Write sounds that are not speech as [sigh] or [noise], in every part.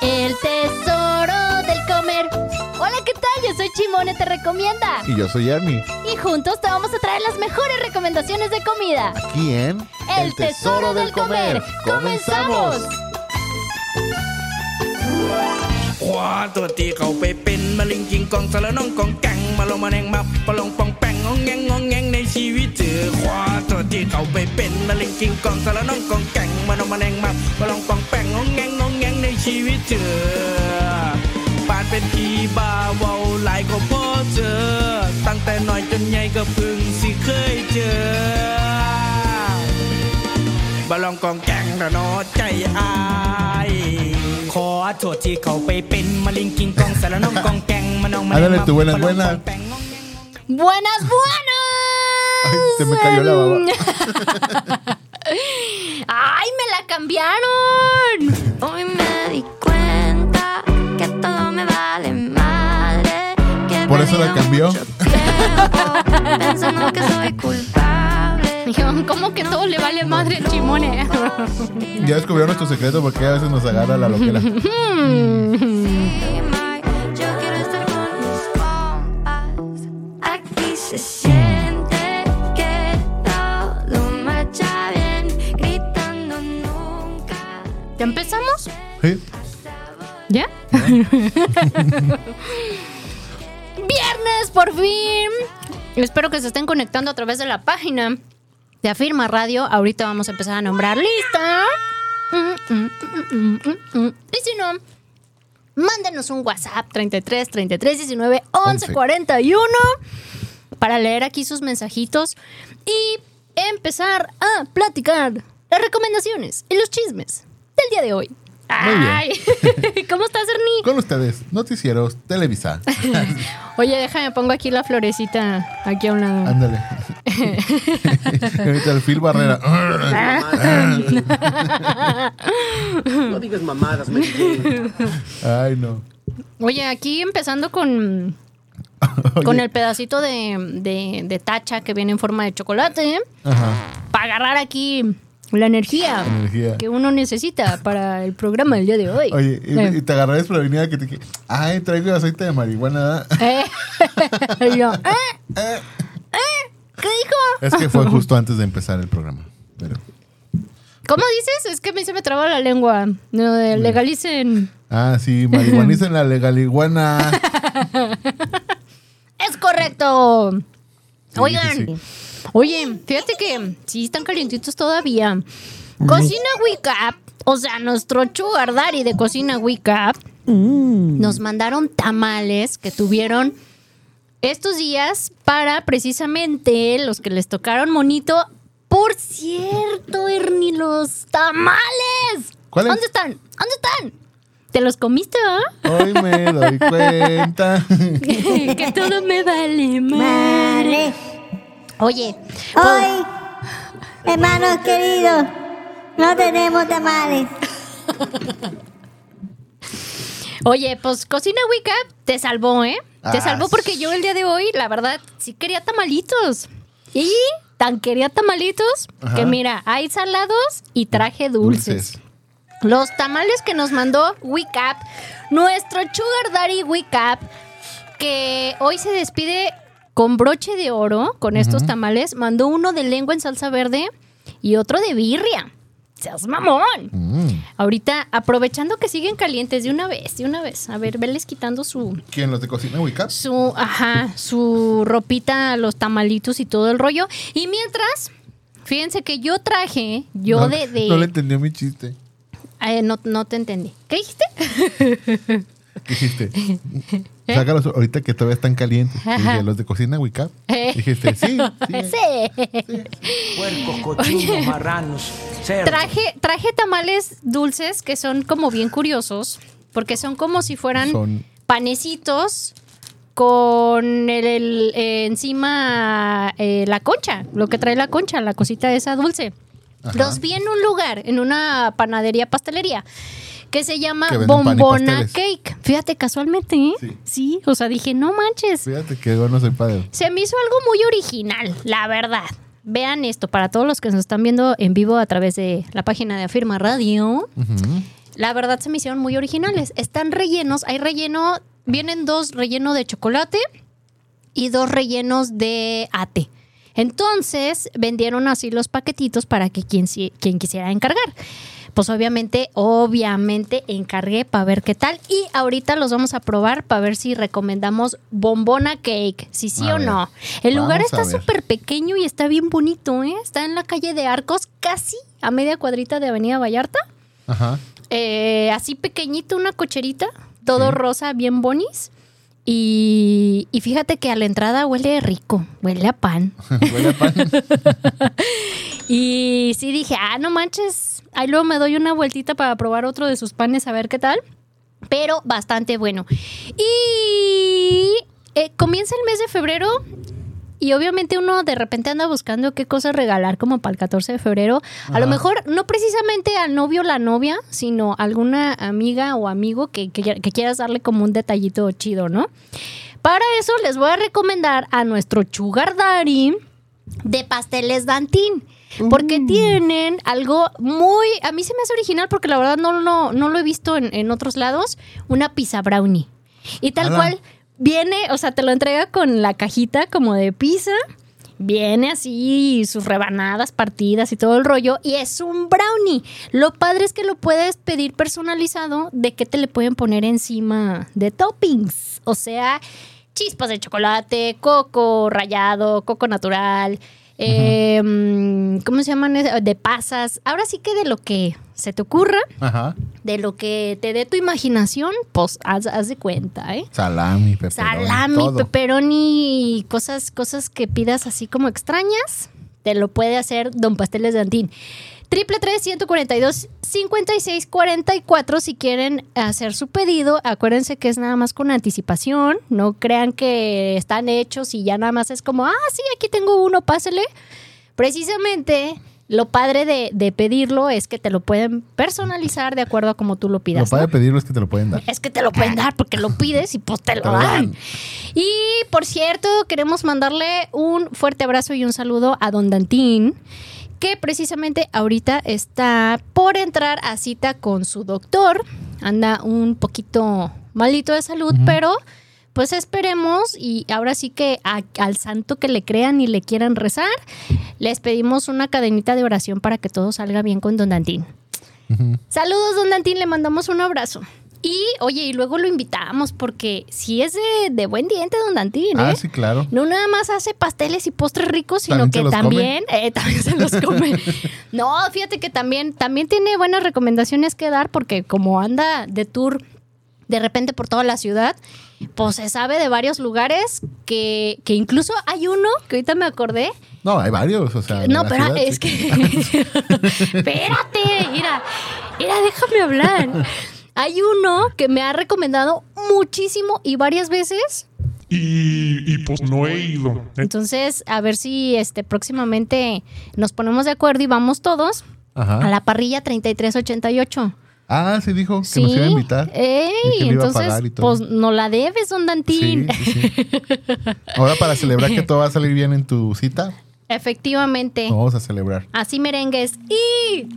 El tesoro del comer. Hola, ¿qué tal? Yo soy Chimone, te recomienda. Y yo soy Ernie. Y juntos te vamos a traer las mejores recomendaciones de comida. Aquí en El tesoro del comer. ¡Comenzamos! จอคว้าตัวที่เขาไปเป็นมะเร็งกิงกองสารน้องกองแกงมาลงมาแนงมาปะลองปองแป้งงองแงงงองแงงในชีวิตเจอปานเป็นพี่บ่าเว้าหลายก็พอเจอ ตั้งแต่น้อยจนใหญ่ก็พึ่งสิเคยเจอบาลองกองแกงระนอใจอายขอโทษที่เขาไปเป็นมะลิงกิงกองสารน้องกองแกงมานองมา Ándale tú, buenas, buenas. ¡Buenas, buenas! Ay, se me cayó la baba. [laughs] ¡Ay, me la cambiaron! Hoy me di cuenta que todo me vale madre. Que ¿Por eso la cambió? tiempo Pensando que soy culpable. Dijeron, ¿cómo que todo le vale madre al chimone? Ya descubrieron nuestro secreto porque a veces nos agarra la loquera. [laughs] Yo quiero estar con mis compas. Aquí se siente ¿Ya empezamos? Sí. ¿Ya? [laughs] Viernes, por fin. Espero que se estén conectando a través de la página de Afirma Radio. Ahorita vamos a empezar a nombrar lista. Mm, mm, mm. Y si no, mándenos un WhatsApp 33 33 19 11 11. 41 para leer aquí sus mensajitos y empezar a platicar las recomendaciones y los chismes del día de hoy. Muy bien. Ay, [laughs] ¿cómo estás, Ernie? Con ustedes, noticieros, Televisa. [laughs] Oye, déjame, pongo aquí la florecita aquí a un lado. Ándale. [laughs] Ahorita el Phil Barrera. No digas mamadas, Jane. Ay, no. Oye, aquí empezando con, Oye, con el pedacito de, de- de tacha que viene en forma de chocolate, Ajá. para agarrar aquí la energía, Energía. que uno necesita para el programa del día de hoy. Oye, y, Eh. te agarré desprevenida que te dije, ay, traigo aceite de marihuana. Eh. [laughs] Yo, ¿eh? ¿Eh? ¿Qué dijo? Es que fue justo antes de empezar el programa. Pero, ¿Cómo dices? Es que a mí se me traba la lengua. No, de legalicen. ah, sí, marihuaniza en la legaliguana. [laughs] Es correcto. Sí, Oigan, sí. Oye, fíjate que sí están calientitos todavía. Cocina Wake Up, o sea, nuestro sugar daddy de Cocina Wake Up, nos mandaron tamales que tuvieron estos días para precisamente los que les tocaron monito. Por cierto, Ernie, los tamales. ¿Cuáles? ¿Dónde están? ¿Dónde están? ¿Te los comiste, ah? Hoy me doy cuenta. [laughs] que todo me vale madre. Oye, pues, Hoy, hermanos queridos, no tenemos tamales. [laughs] oye, pues Cocina Wicca te salvó, ¿eh? Te Ah, salvó porque yo el día de hoy, la verdad, sí quería tamalitos. Y tan quería tamalitos Ajá. que mira, hay salados y traje dulces. Los tamales que nos mandó Wicap, nuestro Sugar Daddy Wicap, que hoy se despide con broche de oro con estos tamales, mandó uno de lengua en salsa verde y otro de birria. ¡Seas mamón! Mm. Ahorita, aprovechando que siguen calientes de una vez, de una vez. A ver, veles quitando su, ¿Quién los de cocina Wicca? su, ajá, su ropita, los tamalitos y todo el rollo. Y mientras, fíjense que yo traje, yo no, de, de- No le entendió mi chiste. Eh, no, no te entendí. ¿Qué dijiste? ¿Qué dijiste? [laughs] Sácalos ahorita que todavía están calientes. ¿Eh? Dije, los de cocina Wicca. Eh. Dijiste, sí. sí. Sí. [laughs] Puercos, cochinos, marranos. Traje, traje tamales dulces que son como bien curiosos, porque son como si fueran Son- panecitos con el, el, eh, encima eh, la concha, lo que trae la concha, la cosita esa dulce. Ajá. Los vi en un lugar, en una panadería pastelería, que se llama Que Bombona. Cake. Fíjate, casualmente, ¿eh? Sí. Sí, o sea, dije, no manches. Fíjate que yo no soy padre. Se me hizo algo muy original, la verdad. Vean esto, para todos los que nos están viendo en vivo a través de la página de Afirma Radio. La verdad se me hicieron muy originales. Están rellenos, hay relleno, vienen dos relleno de chocolate y dos rellenos de ate. Entonces vendieron así los paquetitos para que quien, quien quisiera encargar. Pues obviamente, obviamente encargué para ver qué tal. Y ahorita los vamos a probar para ver si recomendamos bombona cake, si sí A o ver. no. El lugar Vamos está súper pequeño y está bien bonito, ¿eh? Está en la calle de Arcos, casi a media cuadrita de Avenida Vallarta. Ajá. Eh, así pequeñito, una cocherita, todo Sí. rosa, bien bonis. Y, y fíjate que a la entrada huele rico, huele a pan. [laughs] Huele a pan. [laughs] Y sí dije, ah, no manches, ahí luego me doy una vueltita para probar otro de sus panes a ver qué tal. Pero bastante bueno. Y eh, comienza el mes de febrero y obviamente uno de repente anda buscando qué cosas regalar como para el 14 de febrero. A lo mejor no precisamente al novio o la novia, sino alguna amiga o amigo que, que- que quieras darle como un detallito chido, ¿no? Para eso les voy a recomendar a nuestro Sugar Daddy de pasteles Dantín. Porque tienen algo muy. A mí se me hace original porque la verdad no, lo- no lo he visto en, en otros lados. Una pizza brownie. Y tal cual viene, o sea, te lo entrega con la cajita como de pizza. Viene así, sus rebanadas partidas y todo el rollo. Y es un brownie. Lo padre es que lo puedes pedir personalizado de que te le pueden poner encima de toppings. O sea, chispas de chocolate, coco rallado, coco natural. Eh, ¿Cómo se llaman? De pasas. Ahora sí que de lo que se te ocurra, Ajá. de lo que te dé tu imaginación, pues haz, haz de cuenta, ¿eh? Salami, pepperoni. Salami, todo. pepperoni, cosas, cosas que pidas así como extrañas, te lo puede hacer Don Pasteles de Antín. Triple tres 142 56 44 si quieren hacer su pedido. Acuérdense que es nada más con anticipación. No crean que están hechos y ya nada más es como, ah, sí, aquí tengo uno, pásele. Precisamente lo padre de, de pedirlo es que te lo pueden personalizar de acuerdo a como tú lo pidas. Lo padre ¿no? de pedirlo es que te lo pueden dar. Es que te lo pueden dar porque lo pides y pues te lo [laughs] dan. Y por cierto, queremos mandarle un fuerte abrazo y un saludo a Don Dantín, que precisamente ahorita está por entrar a cita con su doctor. Anda un poquito malito de salud, pero pues esperemos y ahora sí que a- al santo que le crean y le quieran rezar, les pedimos una cadenita de oración para que todo salga bien con Don Dantín. Saludos, Don Dantín, le mandamos un abrazo. Y oye, y luego lo invitamos porque sí es de, de buen diente, Don Dantín, ¿eh? Ah, sí, claro. No nada más hace pasteles y postres ricos, sino ¿También se que también, eh, [laughs] también se los come. [laughs] no, fíjate que también, también tiene buenas recomendaciones que dar porque como anda de tour de repente por toda la ciudad, pues se sabe de varios lugares que, que incluso hay uno que ahorita me acordé. No, hay varios, o sea. No, pero ciudad, es sí. que... [laughs] Espérate, mira, mira, déjame hablar. Hay uno que me ha recomendado muchísimo y varias veces Y, y pues no he ido. Entonces, a ver si este próximamente nos ponemos de acuerdo y vamos todos Ajá. a la parrilla 3388. Ah, sí dijo que Sí. nos iba a invitar. Ey, Y que le iba a entonces, pagar y todo. pues no la debes, don Dantín. Sí, sí, sí. [laughs] Ahora para celebrar que todo va a salir bien en tu cita, Efectivamente. vamos a celebrar. Así merengues. Y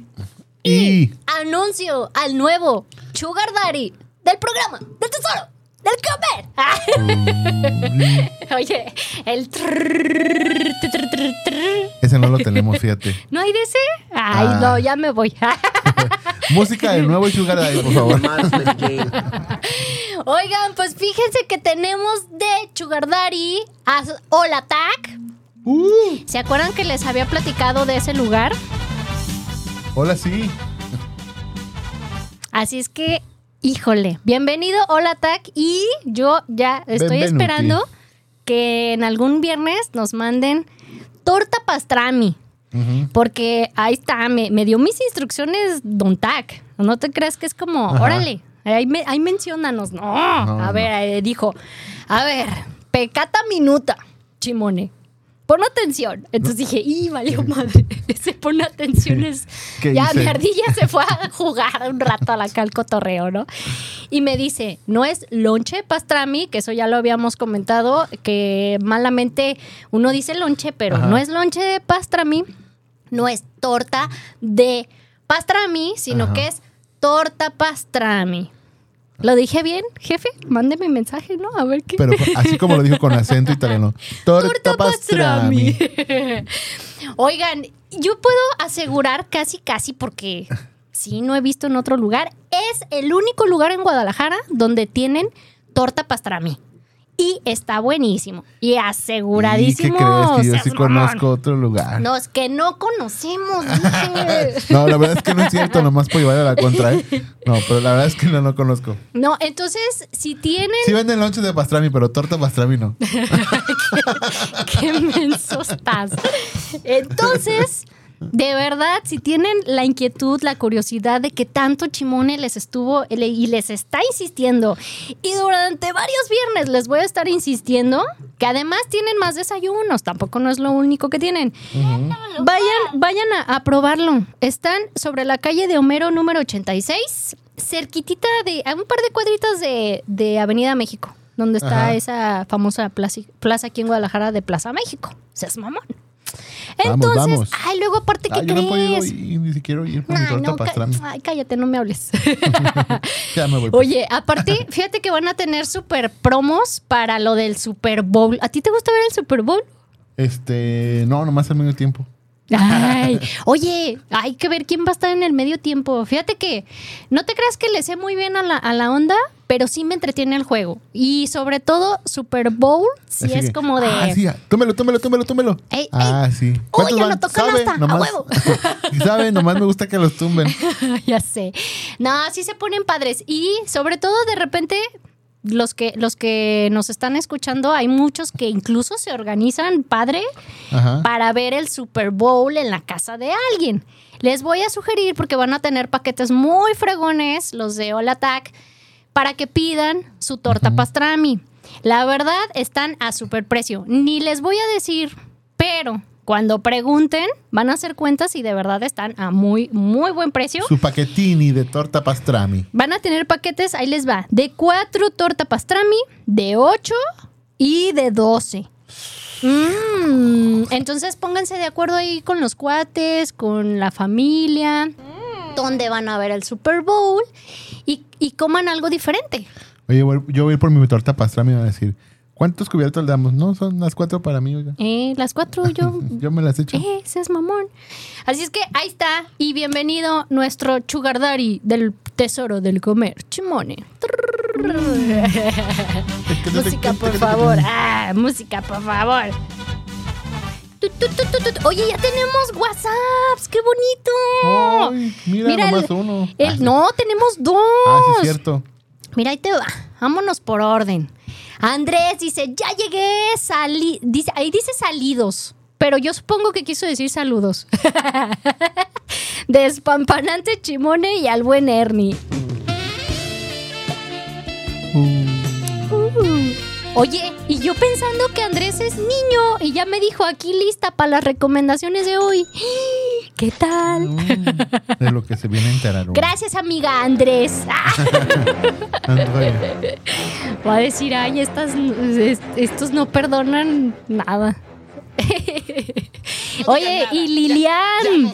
Y anuncio al nuevo Sugar Daddy del programa del tesoro del comer. [laughs] Oye, el trrr, trrr, trrr, trrr. ese no lo tenemos, fíjate. [laughs] ¿No hay de ese? Ay, Ah. no, ya me voy. [laughs] Música del nuevo Sugar Daddy, por favor. Oigan, pues fíjense que tenemos de Sugar Daddy a Hola Tac. Uh, ¿Se acuerdan que les había platicado de ese lugar? Hola, sí. Así es que, híjole, bienvenido Hola Tac y yo ya estoy Benvenuti. esperando que en algún viernes nos manden torta pastrami. Porque ahí está, me, me dio mis instrucciones Don Tac. No te creas que es como, Ajá. órale, ahí, me, ahí menciónanos. No, a ver, eh, dijo, a ver, pecata minuta, chimone. Pon atención. Entonces dije, ¡y valió madre! [laughs] Ese pon atención es. [laughs] ¿Qué Ya hice? mi ardilla se fue a [laughs] jugar un rato a la cal cotorreo, ¿no? Y me dice, no es lonche pastrami, que eso ya lo habíamos comentado, que malamente uno dice lonche, pero Ajá. no es lonche de pastrami, no es torta de pastrami, sino Ajá. que es torta pastrami. ¿Lo dije bien, jefe? Mándeme mensaje, ¿no? A ver qué. Pero así como lo dijo con acento italiano. [laughs] Torta pastrami. [laughs] Oigan, yo puedo asegurar casi, casi porque sí, no he visto en otro lugar. Es el único lugar en Guadalajara donde tienen torta pastrami. Y está buenísimo. Y ¿Y qué aseguradísimo. crees? Que yo sí conozco otro lugar. No, es que no conocemos. [laughs] No, la verdad es que no es cierto, nomás por llevar a la contra, ¿eh? No, pero la verdad es que no, no conozco. no, entonces, si tienen. Sí venden lonches de pastrami, pero torta pastrami no. [laughs] Qué menso estás. Entonces, de verdad, si tienen la inquietud, la curiosidad de que tanto Chimone les estuvo y les está insistiendo, y durante varios viernes les voy a estar insistiendo, que además tienen más desayunos, tampoco no es lo único que tienen. Vayan, vayan a, a probarlo. Están sobre la calle de Homero número 86, cerquitita de, a un par de cuadritos de, de Avenida México, donde está Ajá. esa famosa plaza, plaza aquí en Guadalajara de Plaza México. Seas mamón. Vamos, Entonces, vamos. ay, luego aparte, ¿qué Ah, yo no ir, ni siquiera ir por mi Ay, torta no, pastrami. ay, cállate, no me hables. [laughs] [laughs] Ya me voy. pues. Oye, aparte, [laughs] fíjate que van a tener super promos para lo del Super Bowl. ¿A ti te gusta ver el Super Bowl? Este, no, nomás al medio tiempo. Ay, oye, hay que ver quién va a estar en el medio tiempo. Fíjate que no te creas que le sé muy bien a la, a la onda, pero sí me entretiene el juego. Y sobre todo, Super Bowl, sí Así es como de. Ah, sí, tómelo, tómelo, tómelo, tómelo. Ey, ah, sí. ¿Cuántos ya van? lo tocan hasta, a huevo. [laughs] Si sabe, nomás me gusta que los tumben. [laughs] ya sé. No, sí se ponen padres. Y sobre todo, de repente, los que, los que nos están escuchando, hay muchos que incluso se organizan padre Ajá. para ver el Super Bowl en la casa de alguien. Les voy a sugerir, porque van a tener paquetes muy fregones, los de All Attack, para que pidan su torta pastrami. La verdad, están a super precio. Ni les voy a decir, pero cuando pregunten, van a hacer cuentas y de verdad están a muy, muy buen precio. Su paquetini de torta pastrami. Van a tener paquetes, ahí les va, de cuatro torta pastrami, de 8 y de 12. Mm, entonces pónganse de acuerdo ahí con los cuates, con la familia, dónde van a ver el Super Bowl y, y coman algo diferente. Oye, voy- yo voy a ir por mi torta pastrami y van a decir, ¿cuántos cubiertos le damos? No, son las cuatro para mí, oiga. Eh, las cuatro yo... [laughs] Yo me las echo. Eh, ese es mamón. Así es que ahí está. Y bienvenido nuestro Sugar Daddy del tesoro del comer, Chimone. [laughs] música, por favor. Ah, música, por favor. Oye, ya tenemos WhatsApps. ¡Qué bonito! Ay, mira, nomás el- uno. el- Ah, no, tenemos dos. Ah, sí, es cierto. Mira, ahí te va. Vámonos por orden. Andrés dice, ya llegué, salí. Dice, ahí dice salidos. Pero yo supongo que quiso decir saludos. [laughs] Despampanante Chimone y al buen Ernie. Uh. Oye, y yo pensando que Andrés es niño y ya me dijo aquí lista para las recomendaciones de hoy. [gasps] ¿Qué tal? Mm, de lo que se viene a enterar. Gracias, amiga Andrés. [laughs] [laughs] Va a decir, ay, estas, est- estos no perdonan nada. [laughs] Oye, y Lilian.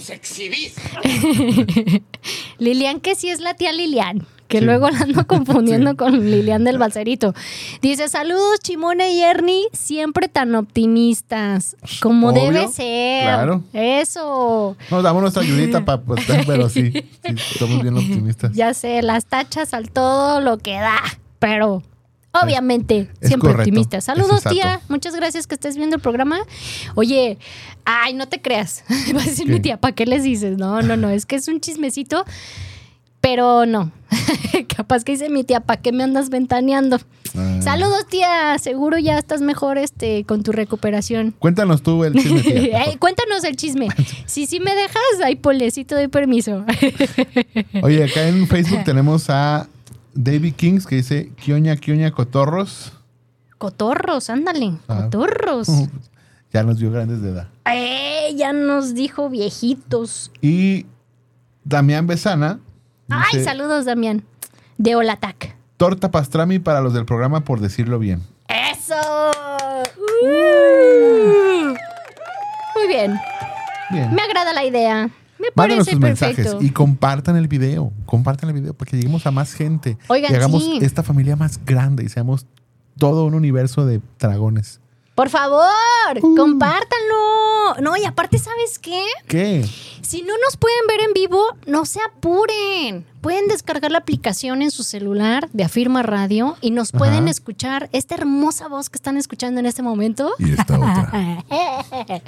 Lilian, que sí es la tía Lilian, que Sí. luego la ando [laughs] confundiendo con Lilian del Balcerito. Dice, saludos Chimone y Ernie, siempre tan optimistas, como Obvio, debe ser. claro. Eso. Nos damos nuestra ayudita para pues, [laughs] pero sí, sí, somos bien optimistas. Ya sé, las tachas al todo lo que da, pero obviamente Es siempre correcto, optimistas. es Saludos, tía. Muchas gracias que estés viendo el programa. Oye, ay, no te creas. [laughs] Va a decir ¿Qué? mi tía, ¿para qué les dices? No, no, no, es que es un chismecito, pero no. [laughs] Capaz que dice mi tía, ¿para qué me andas ventaneando? Ah. Saludos, tía. Seguro ya estás mejor este con tu recuperación. Cuéntanos tú el chisme. tía. Ey, [laughs] cuéntanos el chisme. Si sí me dejas, ahí te doy permiso. [laughs] Oye, acá en Facebook tenemos a David Kings que dice Kioña, Kioña, Cotorros. Cotorros, ándale. Ah. Cotorros. Ya nos vio grandes de edad. Eh, ya nos dijo viejitos. Y Damián Besana Ay, saludos, Damián. De Olatac. torta pastrami para los del programa por decirlo bien. ¡Eso! Uh. Muy bien. Bien. Me agrada la idea. Me Mándenos parece sus mensajes y compartan el video. Compartan el video para que lleguemos a más gente. Oigan, y hagamos sí. esta familia más grande y seamos todo un universo de dragones. Por favor, Uh. compártanlo. No, y aparte, ¿sabes qué? ¿Qué? Si no nos pueden ver en vivo, no se apuren. Pueden descargar la aplicación en su celular de Afirma Radio y nos pueden escuchar esta hermosa voz que están escuchando en este momento. Y esta otra. [laughs]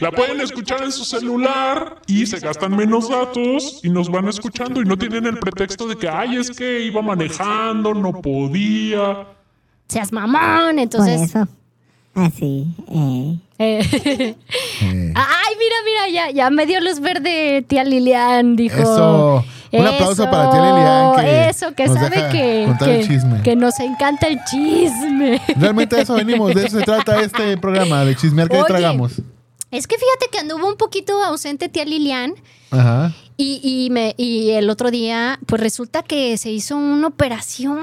La pueden escuchar en su celular y se gastan menos datos y nos van escuchando y no tienen el pretexto de que, ay, es que iba manejando, no podía. Seas mamón, Por entonces. eso. Así. Eh. eh, [laughs] Eh, Ay, mira, mira, ya, ya me dio luz verde tía Lilian, dijo. Eso. Un aplauso para tía Lilian, que eso, que sabe que, contar el que- chisme. que nos encanta el chisme. Realmente de eso venimos, de eso se trata este programa, de chismear que Oye. tragamos. Es que fíjate que anduvo un poquito ausente tía Lilian Ajá. y, y, me, y el otro día, pues resulta que se hizo una operación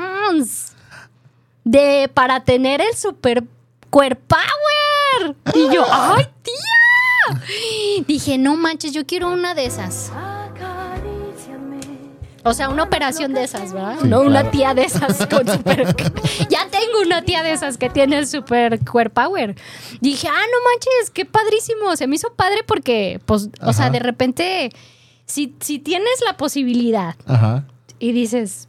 de para tener el super core power. Y yo, ¡ay, tía! Dije, no manches, yo quiero una de esas. O sea, una operación de esas, ¿verdad? Sí, no una tía de esas con super. [laughs] ya tengo una tía de esas que tiene el super core power. Dije, ah, no manches, qué padrísimo. Se me hizo padre porque, pues, o sea, de repente, si, si tienes la posibilidad Ajá. y dices,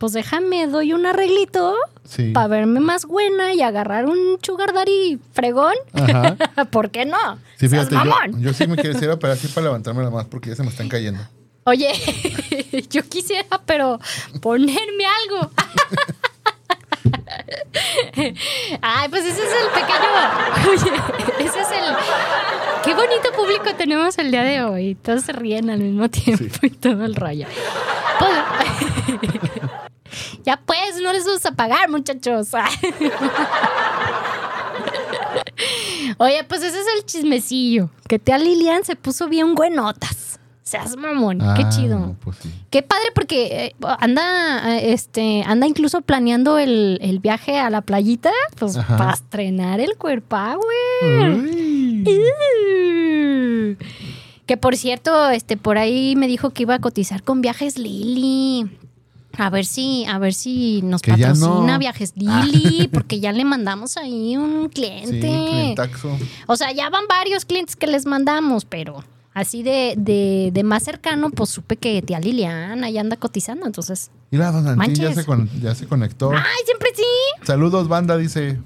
pues déjame, doy un arreglito Sí. para verme más buena y agarrar un sugar daddy fregón, Ajá. [laughs] ¿por qué no? Sí, fíjate, yo, sí me quisiera operar así para levantarme la más porque ya se me están cayendo. Oye, [laughs] yo quisiera, pero ponerme algo. [laughs] Ay, pues ese es el pequeño. Oye, ese es el. Qué bonito público tenemos el día de hoy. Todos se ríen al mismo tiempo y todo el rollo. Pues- ya pues, no les vamos a pagar, muchachos. [laughs] Oye, pues ese es el chismecillo. Que tía Lilian se puso bien buenotas. Seas mamón, qué Ah, chido. Pues sí. Qué padre porque eh, anda, eh, este, anda incluso planeando el, el viaje a la playita, pues Ajá. para estrenar el cuerpo, güey. Uh. Que por cierto, este, por ahí me dijo que iba a cotizar con viajes Lili. A ver si, a ver si nos Que patrocina no. viajes Lili, porque ya le mandamos ahí un Sí, cliente. clientaxo. O sea, ya van varios clientes que les mandamos, pero así de, de, de más cercano, pues supe que tía Liliana ya anda cotizando, entonces. Mira, don Antín ya se, con- ya se conectó. ¡Ay, siempre sí! Saludos, banda, dice.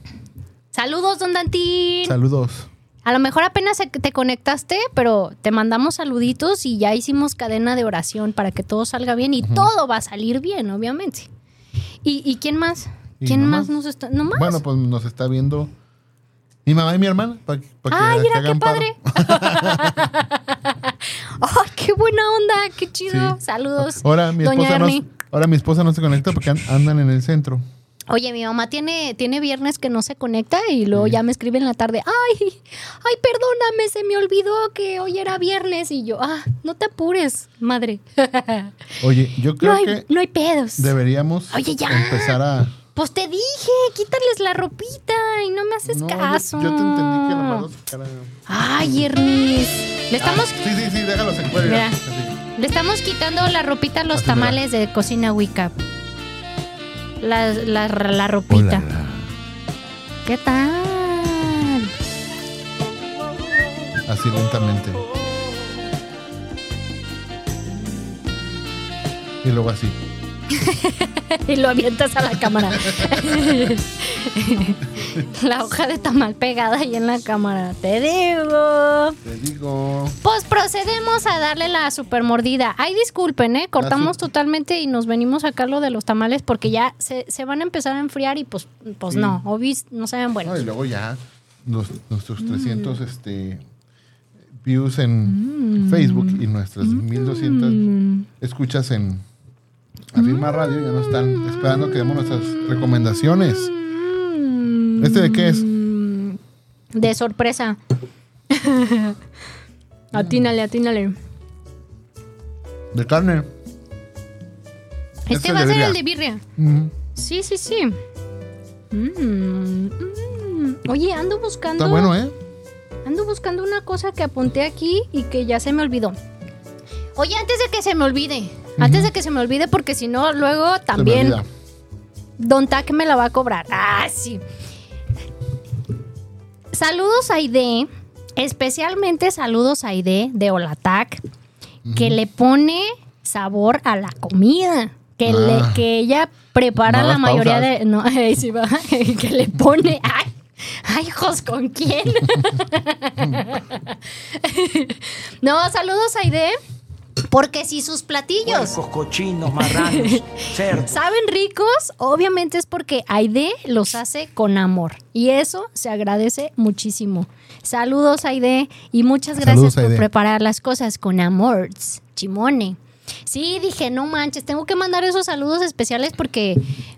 Saludos, don Dantín. Saludos. A lo mejor apenas te conectaste, pero te mandamos saluditos y ya hicimos cadena de oración para que todo salga bien y todo va a salir bien, obviamente. ¿Y, y quién más? ¿Y ¿Quién más nos está...? ¿No más? Bueno, pues nos está viendo mi mamá y mi hermana. Para que, pa' que- ¡Ay, mira qué padre! [laughs] ¡Ay, qué buena onda! ¡Qué chido! Sí. Saludos, Ahora mi, doña esposa no, ahora mi esposa no se conecta porque an- andan en el centro. Oye, mi mamá tiene, tiene viernes que no se conecta y luego ya me escribe en la tarde, ay, ay, perdóname, se me olvidó que hoy era viernes y yo, ah, no te apures, madre. [laughs] Oye, yo creo no, hay, que no hay pedos. deberíamos Oye, ya. empezar a... Pues te dije, quítales la ropita y no me haces No, caso. Yo, te entendí que nomás Ay, Ernis, le estamos, Ah, sí, sí, sí, déjalos en le estamos quitando la ropita a los Así, tamales de cocina Wicca. La, la, la ropita. Hola. ¿Qué tal? Así lentamente. Y luego así. [laughs] y lo avientas a la cámara. [laughs] la hoja de tamal pegada ahí en la cámara. Te digo. Te digo. Pues procedemos a darle la super mordida. Ay, disculpen, ¿eh? Cortamos totalmente y nos venimos a sacar lo de los tamales porque ya se, se van a empezar a enfriar y pues, pues Sí. no, obis no saben No, buenos. y luego ya nos- nuestros Mm. 300 este, views en Facebook y nuestras 1200 escuchas en Afirma Radio ya nos están esperando que demos nuestras recomendaciones. ¿Este de qué es? Mm, De sorpresa. [laughs] atínale, atínale. De carne. Este Este va a ser el de birria. Mm, Sí, sí, sí. Mm, mm. Oye, ando buscando. Está bueno, ¿eh? Ando buscando una cosa que apunté aquí y que ya se me olvidó. Oye, antes de que se me olvide, antes de que se me olvide, porque si no, luego Se me también. Don Tac me la va a cobrar. Ah, sí. Saludos a Aide, especialmente saludos a Aide de Olatac, que le pone sabor a la comida. Que, Ah. le- que ella prepara la mayoría pausas. de. No, [laughs] ahí sí va. [laughs] Que le pone. ¡Ay! ¡Ay, hijos! ¿Con quién? [laughs] no, saludos a Aide. Porque si sus platillos Puercos, cochinos, marranos, [laughs] cerdos. saben ricos, obviamente es porque Aide los hace con amor. Y eso se agradece muchísimo. Saludos, Aide, y muchas gracias Saludos, por Aide. preparar las cosas con amor. Chimone. Sí, dije, no manches, tengo que mandar esos saludos especiales porque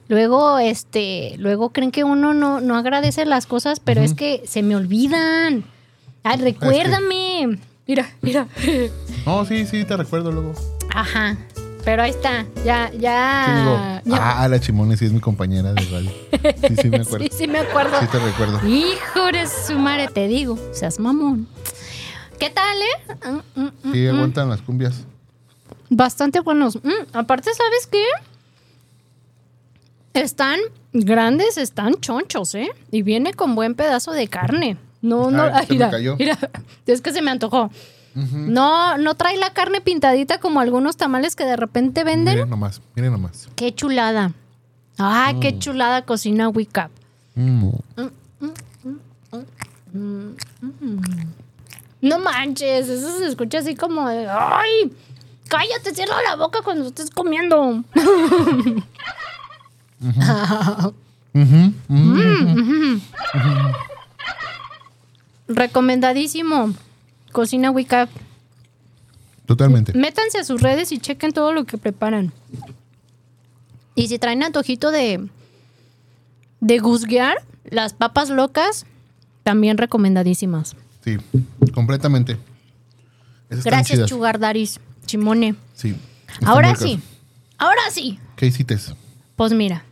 luego, este, luego creen que uno no, no agradece las cosas, pero es que se me olvidan. Ay, recuérdame. Mira, mira. No, sí, sí, te recuerdo luego. Ajá. Pero ahí está. Ya, ¿Qué ya. digo? ya. Ah, la Chimone sí es mi compañera de radio. Sí, sí, me [laughs] acuerdo. Sí, sí me acuerdo. Sí, te recuerdo. Hijo de su madre, te digo. Seas mamón. ¿Qué tal, eh? Mm, mm, mm, Sí, mm. aguantan las cumbias. Bastante buenos. Aparte, ¿sabes qué? Están grandes, están chonchos, ¿eh? Y viene con buen pedazo de carne. No, no, Ay, me mira, cayó. mira, [laughs] es que se me antojó. No, no trae la carne pintadita como algunos tamales que de repente venden. Miren nomás, miren nomás. Qué chulada. Ay, qué chulada cocina Up. Mm. No manches, eso se escucha así como de, ¡ay! Cállate, cierra la boca cuando estés comiendo. [laughs] Recomendadísimo. Cocina Up. Totalmente. Métanse a sus redes y chequen todo lo que preparan. Y si traen antojito de, de guzguear, las papas locas, también recomendadísimas. Sí, completamente. Esas Gracias. Chugardaris, Chimone. Sí. Ahora sí, ahora sí. ¿Qué hiciste? Pues mira.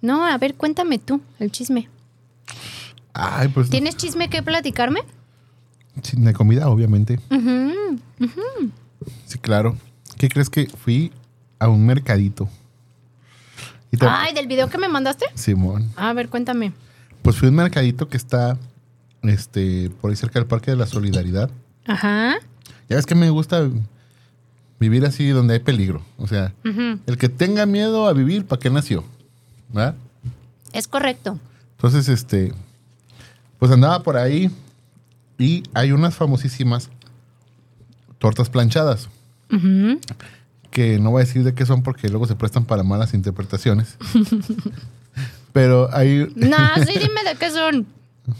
No, a ver, cuéntame tú el chisme. Ay, pues. ¿Tienes chisme que platicarme? De comida, obviamente. Sí, claro. ¿Qué crees que fui a un mercadito? Y te- Ay, del video que me mandaste. Simón. A ver, cuéntame. Pues fui a un mercadito que está este, por ahí cerca del Parque de la Solidaridad. Ajá. Ya ves que me gusta vivir así donde hay peligro. O sea, el que tenga miedo a vivir, ¿para qué nació? ¿Verdad? Es correcto. Entonces, este, pues andaba por ahí y hay unas famosísimas tortas planchadas. Que no voy a decir de qué son porque luego se prestan para malas interpretaciones. [laughs] Pero hay, No, sí, dime de qué son.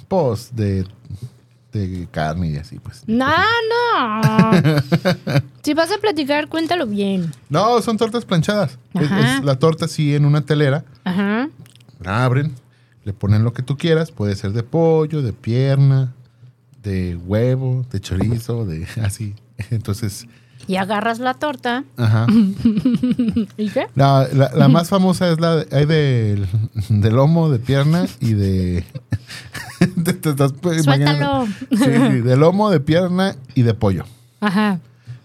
pues, de, de carne y así, pues. No, no. [laughs] Si vas a platicar, cuéntalo bien. No, son tortas planchadas. Es, la torta así en una telera. Ajá. La abren, le ponen lo que tú quieras. Puede ser de pollo, de pierna, de huevo, de chorizo, de [laughs] así. Entonces, Y agarras la torta. ajá. [laughs] ¿Y qué? La, la- la más famosa es la de, hay de lomo, de pierna y de... te- te estás, Suéltalo. sí, de lomo, de pierna y de pollo. Ajá.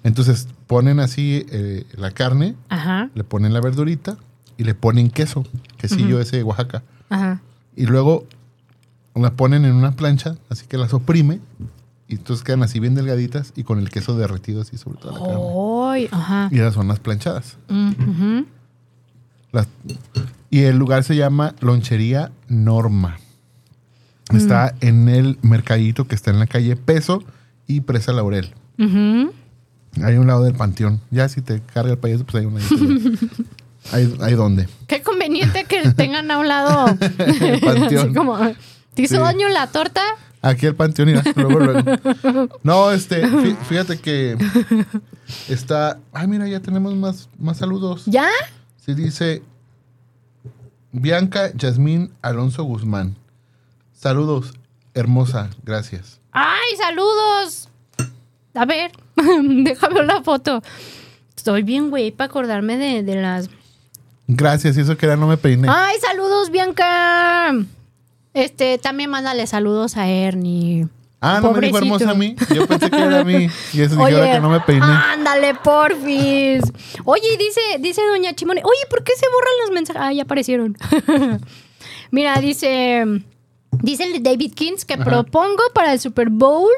Entonces ponen así eh, la carne, Ajá. le ponen la verdurita y le ponen queso, quesillo ese de Oaxaca. Ajá. Y luego la ponen en una plancha, así que las oprime. Y entonces quedan así bien delgaditas y con el queso derretido así sobre toda la carne. Ay, ajá. Y esas son las planchadas. Mm. Las- y el lugar se llama Lonchería Norma. Está en el mercadito que está en la calle Peso y Presa Laurel. Ujú. Hay un lado del panteón. Ya si te carga el payaso, pues hay una. [laughs] hay, hay donde. Qué conveniente que tengan a un lado. [laughs] panteón. Así como, ¿te hizo Sí. daño la torta? Aquí el panteón irá. Luego, luego. No, este, fí- fíjate que está. Ay, mira, ya tenemos más, más saludos. ¿Ya? Sí, dice Bianca Yasmín Alonso Guzmán. Saludos, hermosa, gracias. ¡Ay, saludos! A ver, [laughs] déjame la foto. Estoy bien, güey, para acordarme de, de las... Gracias, y eso que era no me peiné. ¡Ay, saludos, Bianca! Este, también mándale saludos a Ernie. Ah, no me dijo Pobrecito. hermosa a mí. Yo pensé que era a mí. Y eso Oye, que no me peiné. ándale, porfis. Oye, dice, dice doña Chimone, oye, ¿por qué se borran los mensajes? Ah, ya aparecieron. [laughs] Mira, dice, dice el David Kings que propongo para el Super Bowl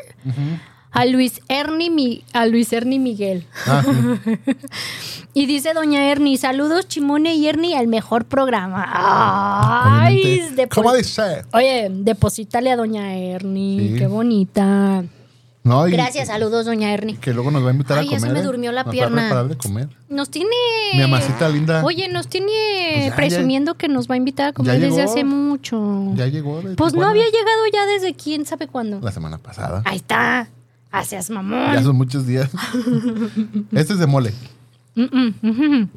a Luis Ernie, a Luis Ernie Miguel. Ah, sí. [laughs] Y dice doña Ernie, saludos Chimone y Ernie al mejor programa. Ay, ¿Cómo dice? Oye, deposítale a doña Ernie, Sí. qué bonita. No, y Gracias, saludos doña Ernie. Que luego nos va a invitar Ay, a ya comer. se me ¿eh? durmió la Nos pierna. Va a preparar de comer. Nos tiene. Mi amacita linda. Oye, nos tiene Pues ya, presumiendo que nos va a invitar a comer Ya desde llegó. hace mucho. Ya llegó. pues no había llegado ya desde quién sabe cuándo. La semana pasada. Ahí está. Haces mamón. Ya son muchos días. [laughs] este es de mole. Mm, mm.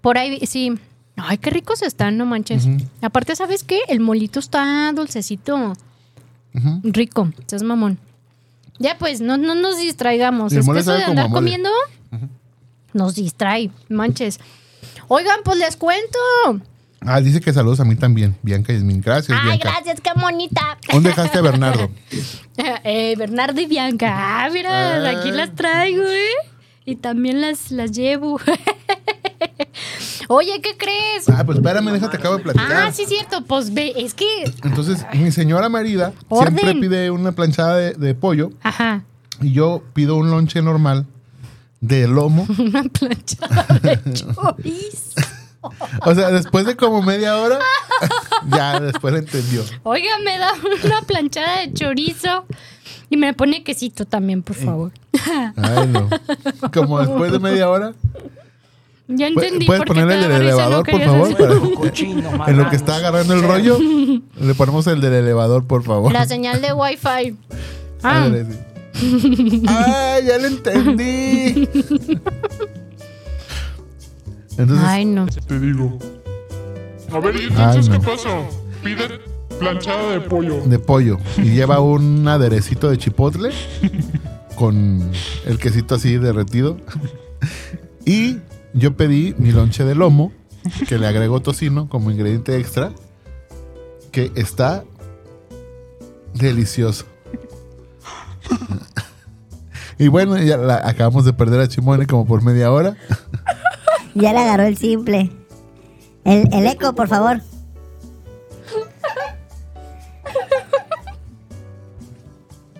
Por ahí, sí. Ay, qué ricos están, no manches. Aparte, ¿sabes qué? El molito está dulcecito. Rico. Seas mamón. Ya, pues, no, no nos distraigamos. El Es que eso de andar comiendo nos distrae. Manches. Oigan, pues les cuento. Ah, dice que saludos a mí también. Bianca y Yasmin. Gracias, Ay, Bianca. gracias, qué bonita. ¿Dónde dejaste a Bernardo? [laughs] Eh, Bernardo y Bianca. Ah, mira, Ah. aquí las traigo, ¿eh? Y también las, las llevo. [laughs] Oye, ¿qué crees? Ah, pues espérame, déjate, acabo de platicar. Ah, sí, cierto. Pues ve, es que. Entonces, mi señora marida Orden. siempre pide una planchada de, de pollo Ajá. y yo pido un lonche normal de lomo. [laughs] Una planchada de chorizo. O sea, después de como media hora, [laughs] ya después lo entendió. Oiga, me da una planchada de chorizo. Y me pone quesito también, por favor. Ay, no. Como después de media hora. Ya entendí ¿Puedes ponerle el del elevador, no por favor? decir- Para- Cochino, en lo que está agarrando el rollo, le ponemos el del elevador, por favor. La señal de Wi-Fi. Ah. Ah, ya lo entendí. [laughs] Entonces, ay, no. Te digo. A ver, ¿y entonces Ay, no. qué pasó? Pide planchada de pollo. de pollo. Y lleva un aderecito de chipotle con el quesito así derretido. Y yo pedí mi lonche de lomo, que le agrego tocino como ingrediente extra, que está delicioso. Y bueno, ya la- acabamos de perder a Chimone como por media hora. Ya le agarró el simple. El, el eco, por favor.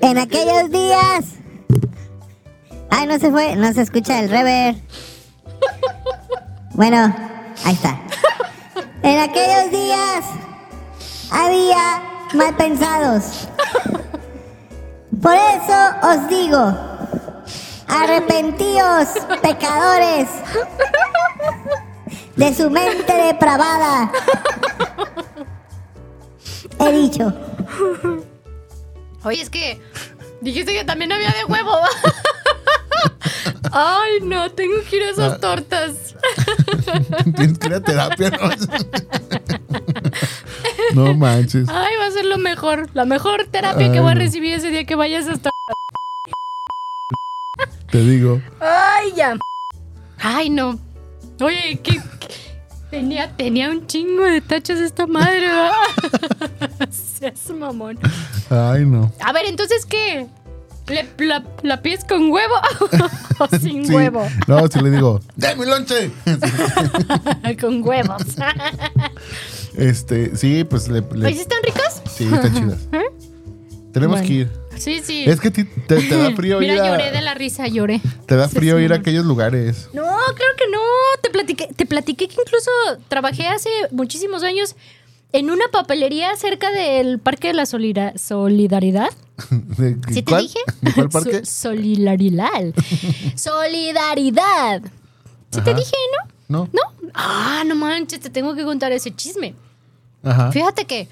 En aquellos días. Ay, no se fue, no se escucha el rever. Bueno, ahí está. En aquellos días había mal pensados. Por eso os digo, arrepentíos, pecadores, de su mente depravada. He dicho. Oye, es que dijiste que también había de huevo. Ay, no, tengo que ir a Ah. esas tortas. Tienes que ir a terapia, ¿no? No manches. Ay, va a ser lo mejor. La mejor terapia que voy a recibir ese día que vayas hasta. Te digo. Ay, ya. Ay, no. Oye, que tenía, tenía un chingo de tachas esta madre. [laughs] Seas mamón. Ay, no. A ver, entonces, ¿qué? ¿Le, la, la pides con huevo [laughs] o sin Sí. huevo? No, si le digo, [laughs] ¡de mi lonche! con huevos. Este, sí, pues le. le- ¿sí ¿están ricas? sí, están chidas. Tenemos Bueno. que ir. Sí, sí. Es que te, te da frío [laughs] ir Mira, a. lloré de la risa, lloré. Te da frío sí, ir a aquellos lugares. No, claro que no. Te platiqué, te platiqué que incluso trabajé hace muchísimos años en una papelería cerca del Parque de la Solida- Solidaridad. [laughs] ¿De, ¿Sí te dije? ¿De cuál [laughs] parque? So- solidaridad. Solidaridad. ¿Sí te dije, no? No. ¿No? Ah, no manches, te tengo que contar ese chisme. Ajá. Fíjate que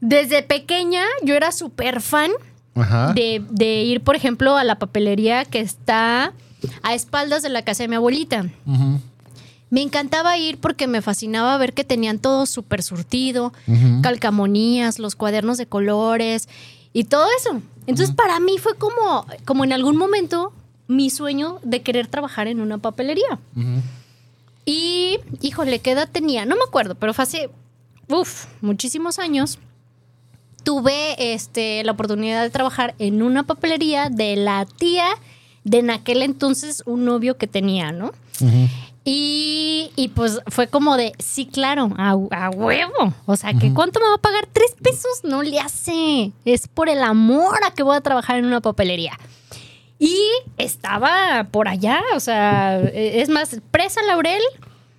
desde pequeña yo era súper fan Ajá. de, de ir, por ejemplo, a la papelería que está a espaldas de la casa de mi abuelita. Me encantaba ir porque me fascinaba ver que tenían todo súper surtido, ujú. calcamonías, los cuadernos de colores y todo eso. Entonces para mí fue como, como en algún momento mi sueño de querer trabajar en una papelería. Y, híjole, ¿qué edad tenía? No me acuerdo, pero fue hace, uff, muchísimos años. Tuve este, la oportunidad de trabajar en una papelería de la tía de en aquel entonces un novio que tenía, ¿no? Y, y, pues fue como de, sí, claro, a, a huevo. O sea, que ¿cuánto me va a pagar? Tres pesos no le hace. Es por el amor a que voy a trabajar en una papelería. Y estaba por allá, o sea, e- es más, Presa Laurel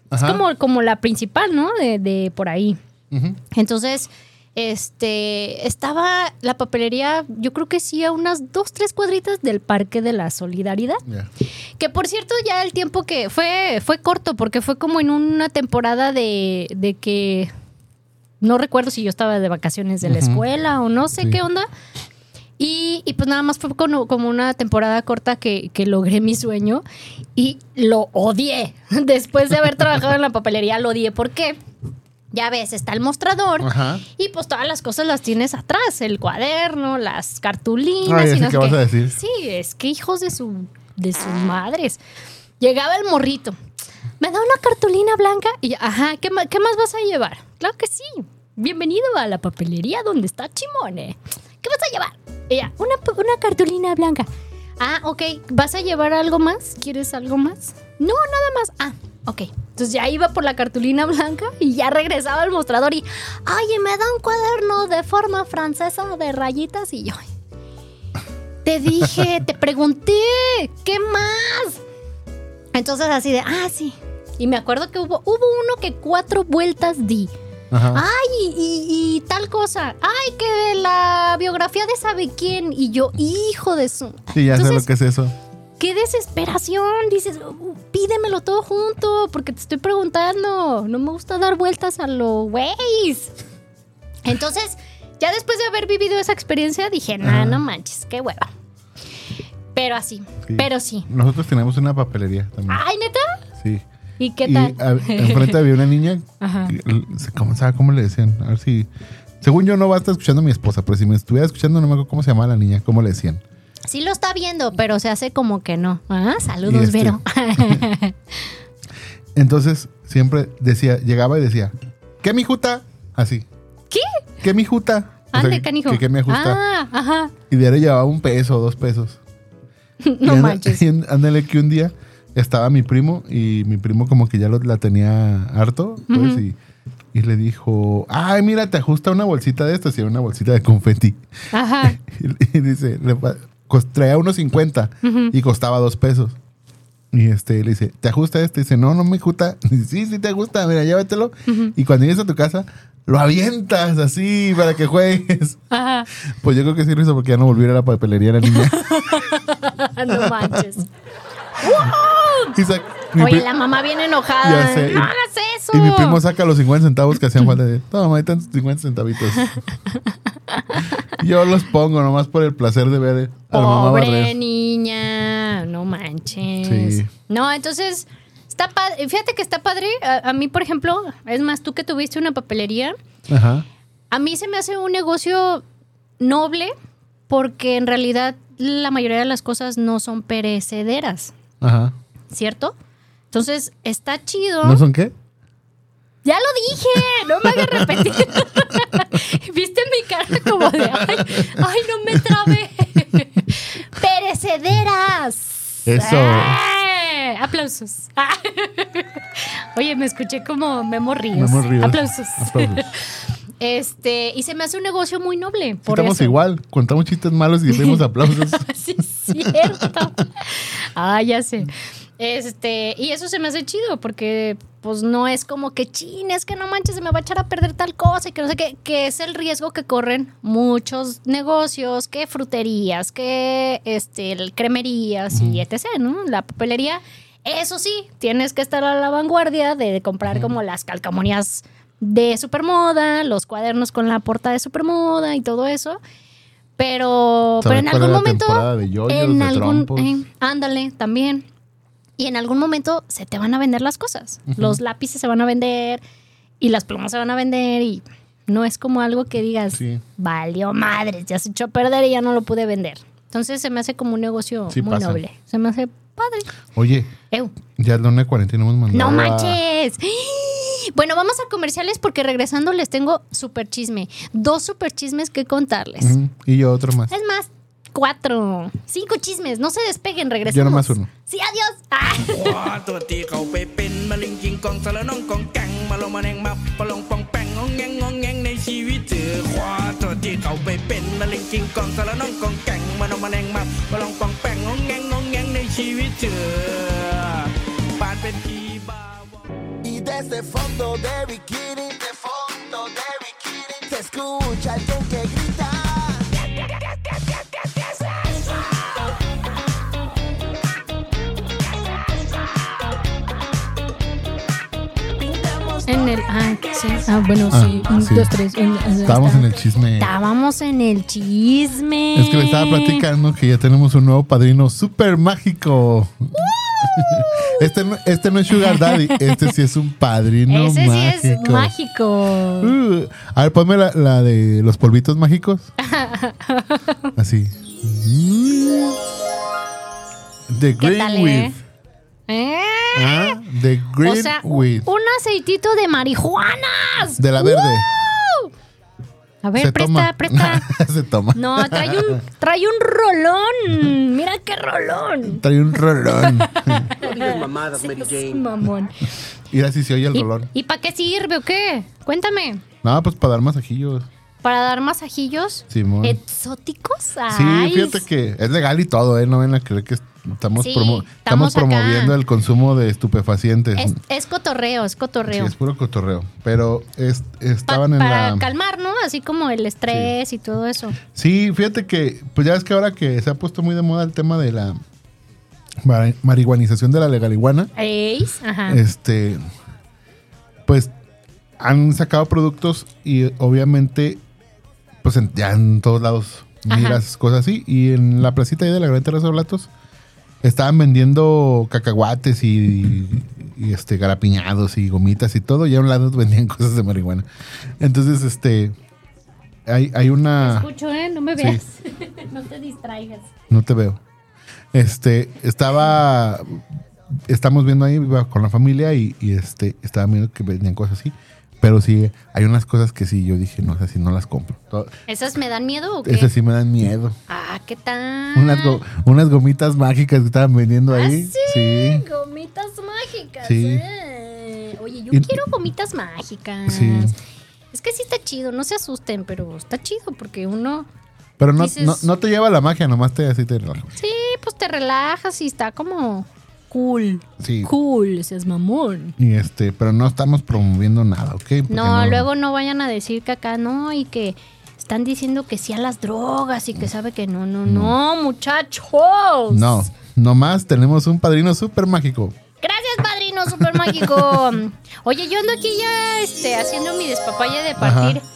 Ajá. es como, como la principal, ¿no? De, de por ahí. Entonces, este, estaba la papelería, yo creo que sí, a unas dos, tres cuadritas del Parque de la Solidaridad. Que por cierto, ya el tiempo que fue, fue corto, porque fue como en una temporada de, de que no recuerdo si yo estaba de vacaciones de la escuela o no sé Sí. qué onda. Y, y pues nada más fue como, como una temporada corta que, que logré mi sueño y lo odié. [laughs] Después de haber trabajado en la papelería, lo odié. ¿Por qué? Ya ves, está el mostrador Ajá. y pues todas las cosas las tienes atrás, el cuaderno, las cartulinas ya y sé no qué vas a decir. Sí, es que hijos de su de sus madres. Llegaba el morrito. Me da una cartulina blanca y ajá, ¿qué, qué más vas a llevar? Claro que sí. Bienvenido a la papelería donde está Chimone. ¿Qué vas a llevar? Ella, una, una cartulina blanca. Ah, ok. ¿Vas a llevar algo más? ¿Quieres algo más? No, nada más. Ah, ok. Entonces ya iba por la cartulina blanca y ya regresaba al mostrador y, oye, me da un cuaderno de forma francesa de rayitas y yo, te dije, [laughs] te pregunté, ¿qué más? Entonces así de, ah, sí. Y me acuerdo que hubo, hubo uno que cuatro vueltas di. Ajá. Ay, y, y- tal cosa. Ay, que la biografía de sabe quién. Y yo, hijo de su. Sí, ya sé lo que es eso. Qué desesperación. Dices, "Uh, pídemelo todo junto, porque te estoy preguntando. No me gusta dar vueltas a lo güeyes. Entonces, ya después de haber vivido esa experiencia, dije, nah, no manches, qué hueva. Pero así, Sí. pero sí. Nosotros tenemos una papelería también. Ay, neta. Sí. ¿Y qué Y tal? a- enfrente había una niña. [laughs] Ajá. ¿Cómo, sabe cómo le decían? A ver si. Según yo no va a estar escuchando a mi esposa, pero si me estuviera escuchando no me acuerdo cómo se llamaba la niña, cómo le decían. Sí lo está viendo, pero se hace como que no. Ah, saludos, este- Vero. [laughs] Entonces siempre decía, llegaba y decía, ¿qué mi juta? Así. ¿Qué? ¿Qué mi juta? O sea, Ande, canijo. Que, que me ajusta. Ah, ajá. Y diario llevaba un peso o dos pesos. [laughs] No Y manches. [laughs] y ándale que un día estaba mi primo y mi primo como que ya lo, la tenía harto, pues, y, y le dijo, ay, mira, te ajusta una bolsita de estas y era una bolsita de confeti. Ajá. Y, y dice, le traía unos 50 Ujú. y costaba dos pesos. Y este le dice, ¿te ajusta este? Y dice, no, no me ajusta. [laughs] Dice, sí, sí te gusta, mira, llévatelo. Y cuando llegues a tu casa, lo avientas así para que juegues. [laughs] Ajá. Pues yo creo que sí lo hizo porque ya no volviera a la papelería la niña. [laughs] no manches. Y Oye, la mamá viene enojada. Ya sé. No hagas eso. Y mi primo saca los 50 centavos que hacían falta de, toma, ahí están tus 50 centavitos. [laughs] Yo los pongo nomás por el placer de ver a la mamá Pobre niña, no manches. Sí. No, entonces, está padre. Fíjate que está padre. A, a mí, por ejemplo, es más, tú que tuviste una papelería, Ajá. a mí se me hace un negocio noble porque en realidad la mayoría de las cosas no son perecederas, Ajá. ¿cierto? Entonces, está chido. ¿No son qué? Ya lo dije, no me hagas repetir. [laughs] Viste mi cara como de, ay, ay, no me trabé. [laughs] Perecederas. Eso. ¡Eh! Aplausos. [laughs] Oye, me escuché como Memo Ríos. Memo Ríos. Aplausos. Aplausos. Este, y se me hace un negocio muy noble. Por estamos eso. igual, contamos chistes malos y pedimos aplausos. sí, es cierto. ah, ya sé. Este, y eso se me hace chido porque pues no es como que chin, es que no manches, se me va a echar a perder tal cosa y que no sé qué, que es el riesgo que corren muchos negocios, que fruterías, que este, el cremerías y etc, ¿no? La papelería, eso sí, tienes que estar a la vanguardia de comprar como las calcamonías de supermoda, los cuadernos con la portada de supermoda y todo eso. Pero, pero ¿Sabes en algún momento. en algún. eh, ándale, también. Y en algún momento se te van a vender las cosas. Los lápices se van a vender y las plumas se van a vender y no es como algo que digas, Sí. valió madres, ya se echó a perder y ya no lo pude vender. Entonces se me hace como un negocio Sí muy pasa. noble. Se me hace padre. Oye, Ew. ya es la 1.40 y no hemos mandado ¡No a- manches! [gasps] Bueno, vamos a comerciales porque regresando les tengo super chisme. Dos super chismes que contarles. Y yo otro más. Es más, cuatro, cinco chismes. No se despeguen, regresamos. Ya nomás uno. Sí, adiós. Y desde fondo de bikini, de fondo de bikini, escucha que Ah. Ah, bueno, Ah, sí. Un, sí. dos, tres. un, Estábamos está. en el chisme. Estábamos en el chisme. Es que le estaba platicando que ya tenemos un nuevo padrino súper mágico. Este no, este no es Sugar Daddy, este sí es un padrino Ese mágico. sí es mágico. Uh, a ver, ponme la, la de los polvitos mágicos. [laughs] Así. The ¿Qué Green tal, eh? With. ¿Eh? Ah, The Green o sea, un, With. un aceitito de marihuanas. De la verde. ¡Woo! A ver, Se presta, toma. presta. [laughs] Se toma. No, trae un, trae un rolón. Mira qué rolón. Trae un rolón. Mamadas, Mary Jane. Mamón. Y así se oye el ¿Y, rolón. ¿Y para qué sirve o qué? Cuéntame. No, pues para dar masajillos. ¿Para dar masajillos Simón. exóticos? Sí, Ay, fíjate que es legal y todo, ¿eh? No ven a creer que estamos, Sí, promo- estamos estamos promoviendo el consumo de estupefacientes. Es, es cotorreo, es Sí, cotorreo. es puro cotorreo. Pero es- Pa- estaban en para la... calmar, ¿no? Así como el estrés y todo eso. Sí, fíjate que, pues ya es que ahora que se ha puesto muy de moda el tema de la mari- marihuanización de la legaliguana, ¿Eis? Ajá. este, pues han sacado productos y obviamente, pues en- ya en todos lados Ajá. miras cosas así. Y en la placita ahí de la Gran Terraza de Blatos estaban vendiendo cacahuates y, y, este garapiñados y gomitas y todo. Y a un lado vendían [laughs] cosas de marihuana. Entonces, este, hay, hay una... Escucho, ¿eh? No me Sí. veas. [laughs] no te distraigas. No te veo. Este, estaba. Estamos viendo ahí iba con la familia y, y, este, estaba viendo que vendían cosas así. Pero sí, hay unas cosas que sí, yo dije, no sé si no las compro. ¿Esas me dan miedo o qué? Esas sí me dan miedo. Ah, ¿qué tal? Unas, go- unas gomitas mágicas que estaban vendiendo ¿Ah, ahí. sí? Gomitas mágicas. Sí. eh. Oye, yo Y- quiero gomitas mágicas. Sí. Es que sí está chido, no se asusten, pero está chido porque uno, Pero no, Dices- no, no te lleva la magia, nomás te así te relajas. sí, pues te relajas y está como cool. Sí. Cool, ese es mamón. Y este, pero no estamos promoviendo nada, ¿ok? Porque No, luego no vayan a decir que acá no y que están diciendo que sí a las drogas y que sabe que no, no, no, muchachos. No, nomás tenemos un padrino súper mágico. Gracias, padrino super mágico. [laughs] Oye, yo ando aquí ya este, haciendo mi despapalle de partir. Ajá.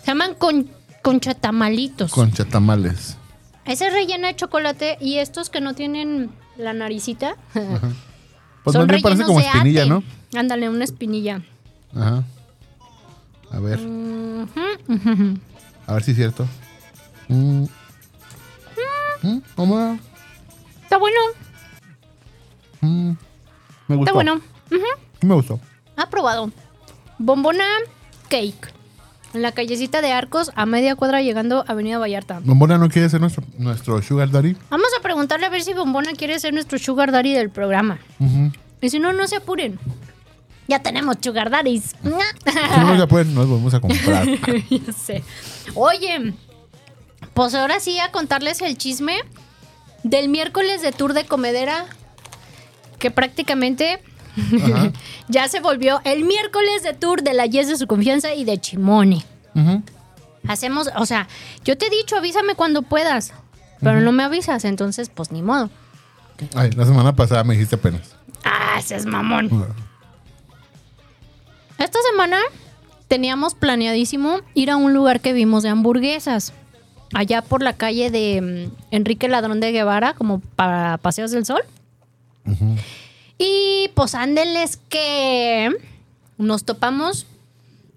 Se llaman con, conchatamalitos. Con chatamales. Ese es relleno de chocolate y estos que no tienen la naricita. Pues son más parece como espinilla, ate. ¿no? Ándale, una espinilla. Ajá. A ver, a ver si es cierto. Mm. Mm, ¿cómo? Está bueno, Mm, me gustó. está bueno. Ujú. Me gustó. Aprobado. Bombona Cake. En la callecita de Arcos, a media cuadra llegando a Avenida Vallarta. Bombona no quiere ser nuestro, nuestro sugar daddy. Vamos a preguntarle a ver si Bombona quiere ser nuestro sugar daddy del programa. Y si no, no se apuren. Ya tenemos sugar daddies. Si no nos pueden, nos vamos a comprar. [laughs] ya sé. Oye, pues ahora sí a contarles el chisme del miércoles de tour de comedera que prácticamente. [laughs] ya se volvió el miércoles de tour de la Yes de su confianza y de Chimone. Hacemos, o sea, yo te he dicho, avísame cuando puedas, pero no me avisas, entonces pues ni modo. Ay, la semana pasada me dijiste apenas. Ah, ese es mamón. Esta semana teníamos planeadísimo ir a un lugar que vimos de hamburguesas. Allá por la calle de mm, Enrique Ladrón de Guevara, como para Paseos del Sol. Y pues ándeles que nos topamos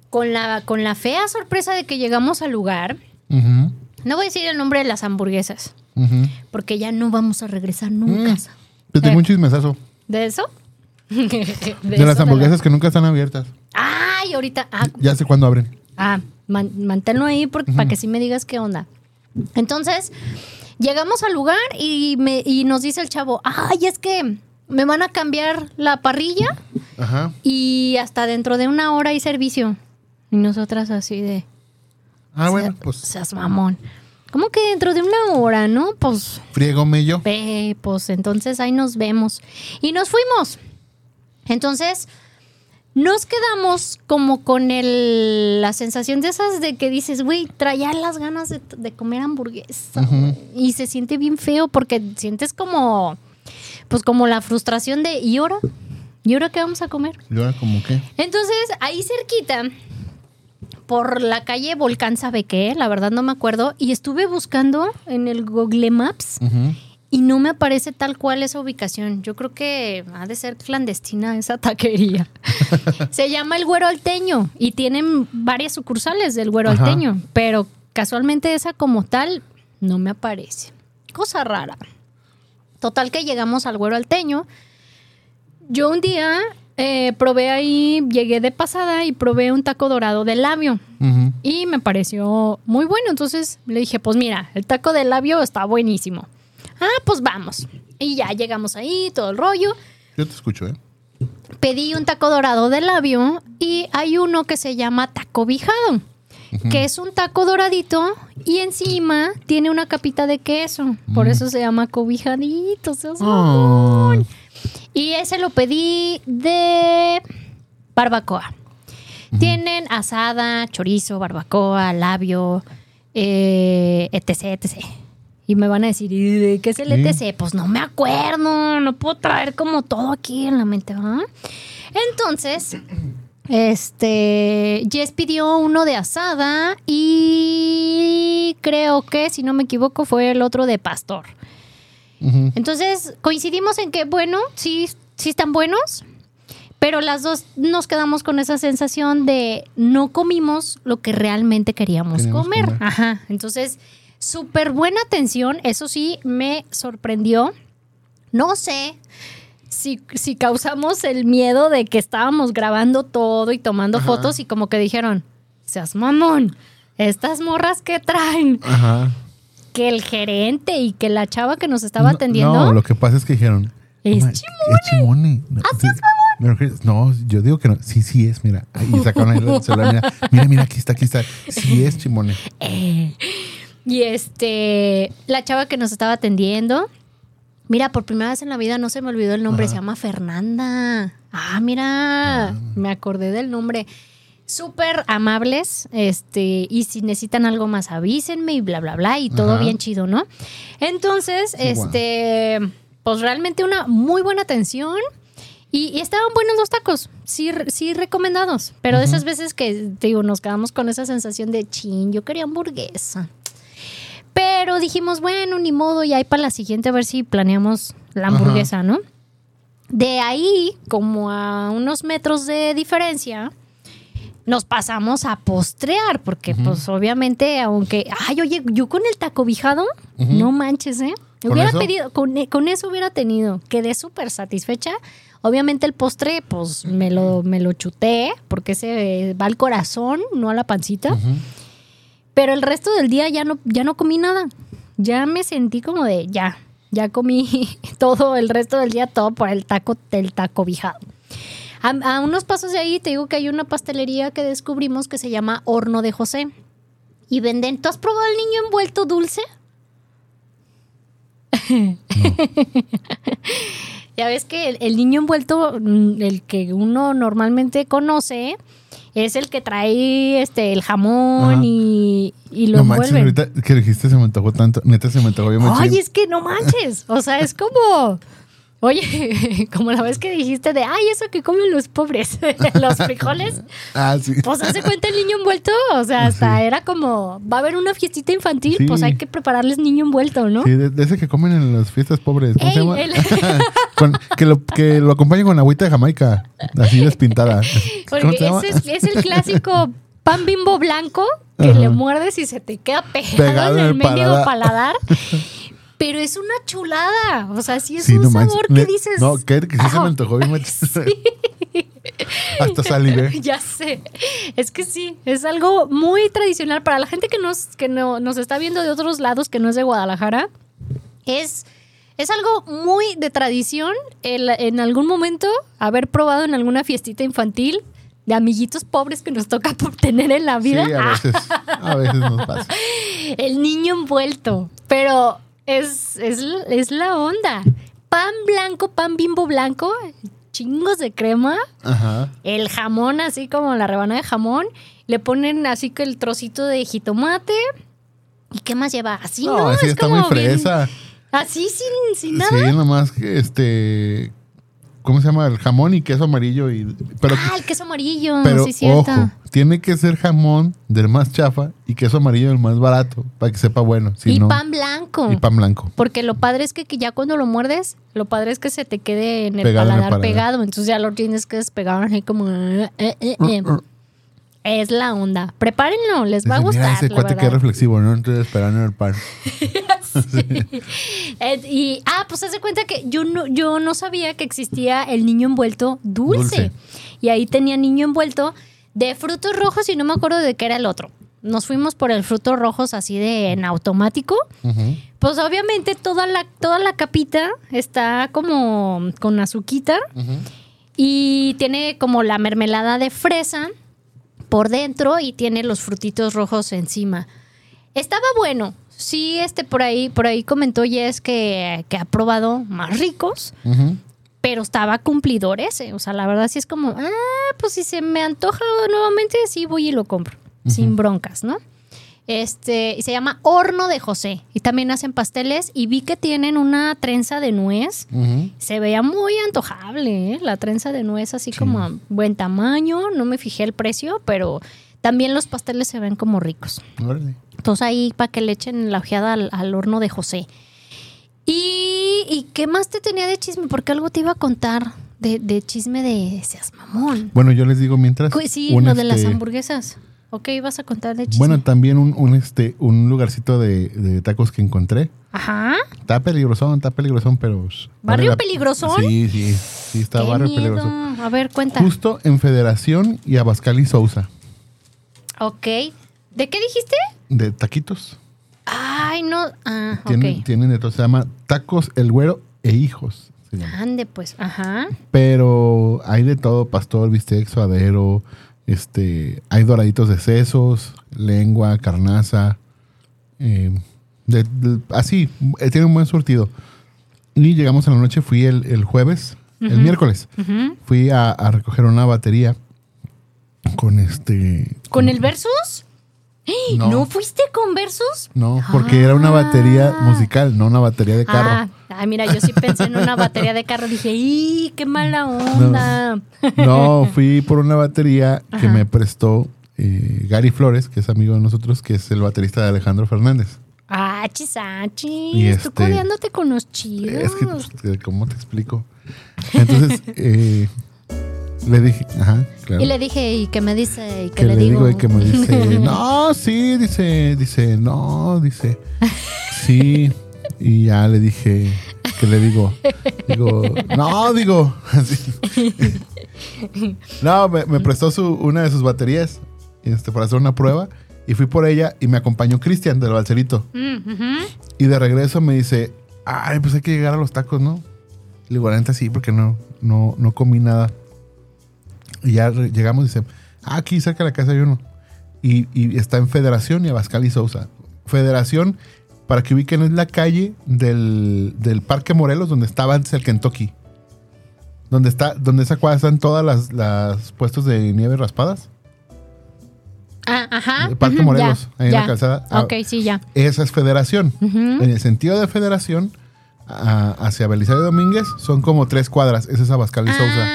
con la, con la fea sorpresa de que llegamos al lugar. Ujú, No voy a decir el nombre de las hamburguesas, porque ya no vamos a regresar nunca. Te tengo Eh. un chismesazo. ¿De eso? [laughs] ¿De, De, eso las la- hamburguesas que nunca están abiertas. Ay, ahorita. Ah, Ya sé cuándo abren. Ah, man- manténlo ahí porque, para que sí me digas qué onda. Entonces, llegamos al lugar y, me, y nos dice el chavo, ay, es que me van a cambiar la parrilla Ajá. y hasta dentro de una hora hay servicio. Y nosotras así de, Ah, bueno, "Sea- pues seas mamón. ¿Cómo que dentro de una hora, no? Pues friégome yo. Pues entonces ahí nos vemos. Y nos fuimos. Entonces, nos quedamos como con el, la sensación de esas de que dices, güey, traía las ganas de, de comer hamburguesa. Y se siente bien feo porque sientes como, pues como la frustración de, ¿y ahora? ¿Y ahora qué vamos a comer? ¿Y ahora como qué? Entonces, ahí cerquita, por la calle Volcán sabe qué, la verdad no me acuerdo, y estuve buscando en el Google Maps y no me aparece tal cual esa ubicación. Yo creo que ha de ser clandestina esa taquería. [laughs] Se llama El Güero Alteño y tienen varias sucursales del Güero Ajá. Alteño, pero casualmente esa como tal no me aparece. Cosa rara. Total que llegamos al Güero Alteño. Yo un día eh, probé ahí, llegué de pasada y probé un taco dorado de labio. Y me pareció muy bueno. Entonces le dije, pues mira, el taco de labio está buenísimo. Ah, pues vamos. Y ya llegamos ahí, todo el rollo. Yo te escucho, ¿eh? Pedí un taco dorado de labio y hay uno que se llama taco bijado, que es un taco doradito y encima tiene una capita de queso. Por eso se llama cobijadito. mamón. Y ese lo pedí de barbacoa. Tienen asada, chorizo, barbacoa, labio, eh, etc, etc. Y me van a decir, ¿y de qué es el etc? Pues no me acuerdo, no puedo traer como todo aquí en la mente, ¿verdad? Entonces, este, Jess pidió uno de asada y creo que, si no me equivoco, fue el otro de pastor. Entonces coincidimos en que, bueno, sí, sí están buenos, pero las dos nos quedamos con esa sensación de no comimos lo que realmente queríamos Queríamos comer. comer. Ajá. Entonces, súper buena atención, eso sí, me sorprendió. No sé si, si causamos el miedo de que estábamos grabando todo y tomando Ajá. fotos y como que dijeron, seas mamón, estas morras que traen Ajá. que el gerente y que la chava que nos estaba No, atendiendo No, lo que pasa es que dijeron. Es "No, chimone". Es chimone. No, yo digo que no. Sí, sí es, mira. Y [laughs] sacaron ahí el celular. Mira, mira, mira, aquí está, aquí está. Sí es chimone. Eh, y este, la chava que nos estaba atendiendo, mira, por primera vez en la vida no se me olvidó el nombre, Ajá. se llama Fernanda. Ah, mira, me acordé del nombre. Súper amables, este, y si necesitan algo más avísenme y bla, bla, bla, y todo Ajá. bien chido, ¿no? Entonces, Sí, este, pues realmente una muy buena atención. Y, y estaban buenos los tacos, sí, sí recomendados. Pero de esas veces que, digo, nos quedamos con esa sensación de chin, yo quería hamburguesa. Pero dijimos, bueno, ni modo, y ahí para la siguiente a ver si planeamos la Ajá. hamburguesa, ¿no? De ahí, como a unos metros de diferencia, nos pasamos a postrear, porque pues obviamente, aunque, ay, oye, yo con el taco bijado, Ujú. no manches, ¿eh? ¿Con Hubiera eso? pedido, con, e- con eso hubiera tenido, quedé súper satisfecha. Obviamente el postre, pues me lo, me lo chuté, porque ese va al corazón, no a la pancita. Pero el resto del día ya no, ya no comí nada. Ya me sentí como de, ya, ya comí [laughs] todo el resto del día, todo por el taco del taco bijado. A, unos pasos de ahí te digo que hay una pastelería que descubrimos que se llama Horno de José. Y venden, ¿tú has probado el niño envuelto dulce? [laughs] ya ves que el, el niño envuelto, mm, el que uno normalmente conoce, es el que trae este el jamón Ajá. y, y lo No manches, ahorita que dijiste se me antojó tanto. Neta se me antojó bien Ay, es que no manches. O sea, es como. Oye, [laughs] como la vez que dijiste de, ay, eso que comen los pobres, [laughs] los frijoles. Ah, sí. Pues hace cuenta el niño envuelto. O sea, hasta Sí. era como, va a haber una fiestita infantil, Sí. pues hay que prepararles niño envuelto, ¿no? Sí, de, de ese que comen en las fiestas pobres. ¿Cómo se Ey, llama? el- [laughs] Con- que, lo, que lo acompañen con agüita de Jamaica. Así despintada. ¿Cómo Porque ese es, es el clásico pan bimbo blanco que Ajá. le muerdes y se te queda pegado, Pegado en el el paladar. paladar. Pero es una chulada. O sea, sí es Sí, un no manches. sabor que dices. No, que, que sí se me "Ah, antojó bien sí". [laughs] Hasta salivé. [laughs] Ya sé. Es que sí, es algo muy tradicional para la gente que nos, que no, nos está viendo de otros lados que no es de Guadalajara. Es, es algo muy de tradición el- en algún momento haber probado en alguna fiestita infantil de amiguitos pobres que nos toca [laughs] tener en la Sí, vida. a veces, a veces nos pasa. El niño envuelto. Pero es, es, es la onda. Pan blanco, pan bimbo blanco, chingos de crema Ajá. el jamón, así como la rebanada de jamón. Le ponen así que el trocito de jitomate. ¿Y qué más lleva? Así, ¿no? No, así Es está como muy bien- fresa. así sin, sin nada. Sí, nomás que este. ¿Cómo se llama? El jamón y queso amarillo. Y, pero ah, el queso amarillo, pero sí, cierto. ojo, tiene que ser jamón del más chafa y queso amarillo del más barato para que sepa bueno. Si y no, pan blanco. y pan blanco. Porque lo padre es que, ya cuando lo muerdes, lo padre es que se te quede en el Pegado en el paladar pegado. Entonces ya lo tienes que despegar así como. eh, eh, eh. Es la onda. Prepárenlo, les va a gustar. Mira ese la cuate que verdad. reflexivo, ¿no? Entonces esperando el pan. [laughs] [laughs] Eh, y, ah, pues haz de cuenta que yo no, yo no sabía que existía el niño envuelto dulce. Dulce. Y ahí tenía niño envuelto de frutos rojos y no me acuerdo de qué era el otro. Nos fuimos por el frutos rojos así de en automático. Pues obviamente toda la, toda la capita está como con azuquita y tiene como la mermelada de fresa por dentro y tiene los frutitos rojos encima. Estaba bueno. Sí, este por ahí, por ahí comentó Jess que, que ha probado más ricos, pero estaba cumplidor ese. O sea, la verdad sí es como, ah, pues si se me antoja nuevamente, sí voy y lo compro. Sin broncas, ¿no? Este, y se llama Horno de José. Y también hacen pasteles. Y vi que tienen una trenza de nuez. Se veía muy antojable, ¿eh? La trenza de nuez así como a buen tamaño. No me fijé el precio, pero también los pasteles se ven como ricos. Órale. Entonces ahí para que le echen la ojeada al, al horno de José. ¿Y, y qué más te tenía de chisme? Porque algo te iba a contar de, de chisme de seas mamón. Bueno, yo les digo mientras. Sí, lo de las este, hamburguesas. Ok, ibas a contar de chisme. Bueno, también un, un, este, un lugarcito de, de tacos que encontré. Ajá. Está peligrosón, está peligrosón, pero. ¿Barrio la- peligrosón? Sí, sí. Sí, está Qué barrio miedo. peligroso. A ver, cuenta. Justo en Federación y Abascal y Sousa. Ok. ¿De qué dijiste? De taquitos. Ay, no. Ah, Tienen, ok. tienen de todo. Se llama Tacos El Güero e Hijos. Ande, pues. Ajá. Pero hay de todo: pastor, bistec, suadero. Este, hay doraditos de sesos, lengua, carnaza. eh, de- de- así, eh, tiene un buen surtido. Y llegamos a la noche, fui el, el jueves, el miércoles. Fui a, a recoger una batería con este. ¿Con el Versus? No. ¿No fuiste con Versus? No, porque era una batería Ah. musical, no una batería de carro. Ah, ay, mira, yo sí pensé en una batería de carro. Dije, ¡y qué mala onda! No, fui por una batería que me prestó eh, Gary Flores, que es amigo de nosotros, que es el baterista de Alejandro Fernández. Ah, chisachis. Y Tú este- codeándote con los chidos. Es que, ¿cómo te explico? Entonces, [laughs] eh, le dije, ajá, claro. Y le dije, ¿y qué me dice? ¿Y qué que le, le digo? digo y que me dice, [laughs] no, sí, dice, dice, no, dice, sí. Y ya le dije, que le digo, digo, no, digo. [laughs] No, me, me prestó su, una de sus baterías este, para hacer una prueba y fui por ella y me acompañó Cristian del balserito. Mm. Y de regreso me dice, ay, pues hay que llegar a los tacos, ¿no? Le digo, la neta sí, porque no, no, no comí nada. Y ya llegamos y dice, ah, aquí cerca de la casa hay uno. Y, y está en Federación y Abascal y Sousa. Federación, para que ubiquen, es la calle del, del Parque Morelos, donde estaba antes el Kentucky. Donde está, donde esa cuadra están todas las, las puestos de nieve raspadas. Ah, ajá. El Parque Morelos, ya, ahí en la calzada. Ah, Ok, sí, ya. Esa es federación. En el sentido de federación, a- hacia Belisario Domínguez, son como tres cuadras. Esa es Abascal y Sousa.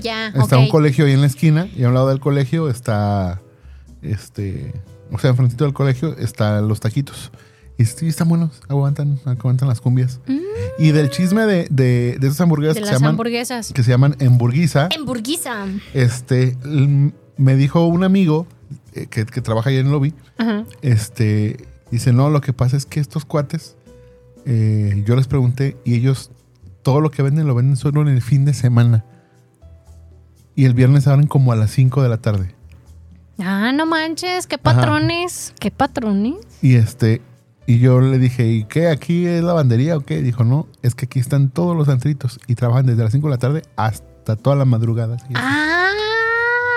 Ya. Está ok. un colegio ahí en la esquina y a un lado del colegio está, este, o sea, enfrentito del colegio están los taquitos. Y sí, están buenos, aguantan, aguantan las cumbias. Y del chisme de, de, de esas hamburguesas Mm. De que se, llaman, hamburguesas. que se llaman hamburguesa, Hamburguesa. este, me dijo un amigo eh, que, que trabaja ahí en el lobby, Ajá. este, dice, no, lo que pasa es que estos cuates, eh, yo les pregunté y ellos todo lo que venden lo venden solo en el fin de semana. Y el viernes abren como a las 5 de la tarde. Ah, no manches, qué patrones, qué patrones. Y este, y yo le dije, ¿y qué? ¿Aquí es lavandería o qué? Dijo, no, es que aquí están todos los antritos y trabajan desde las 5 de la tarde hasta toda la madrugada. Ah,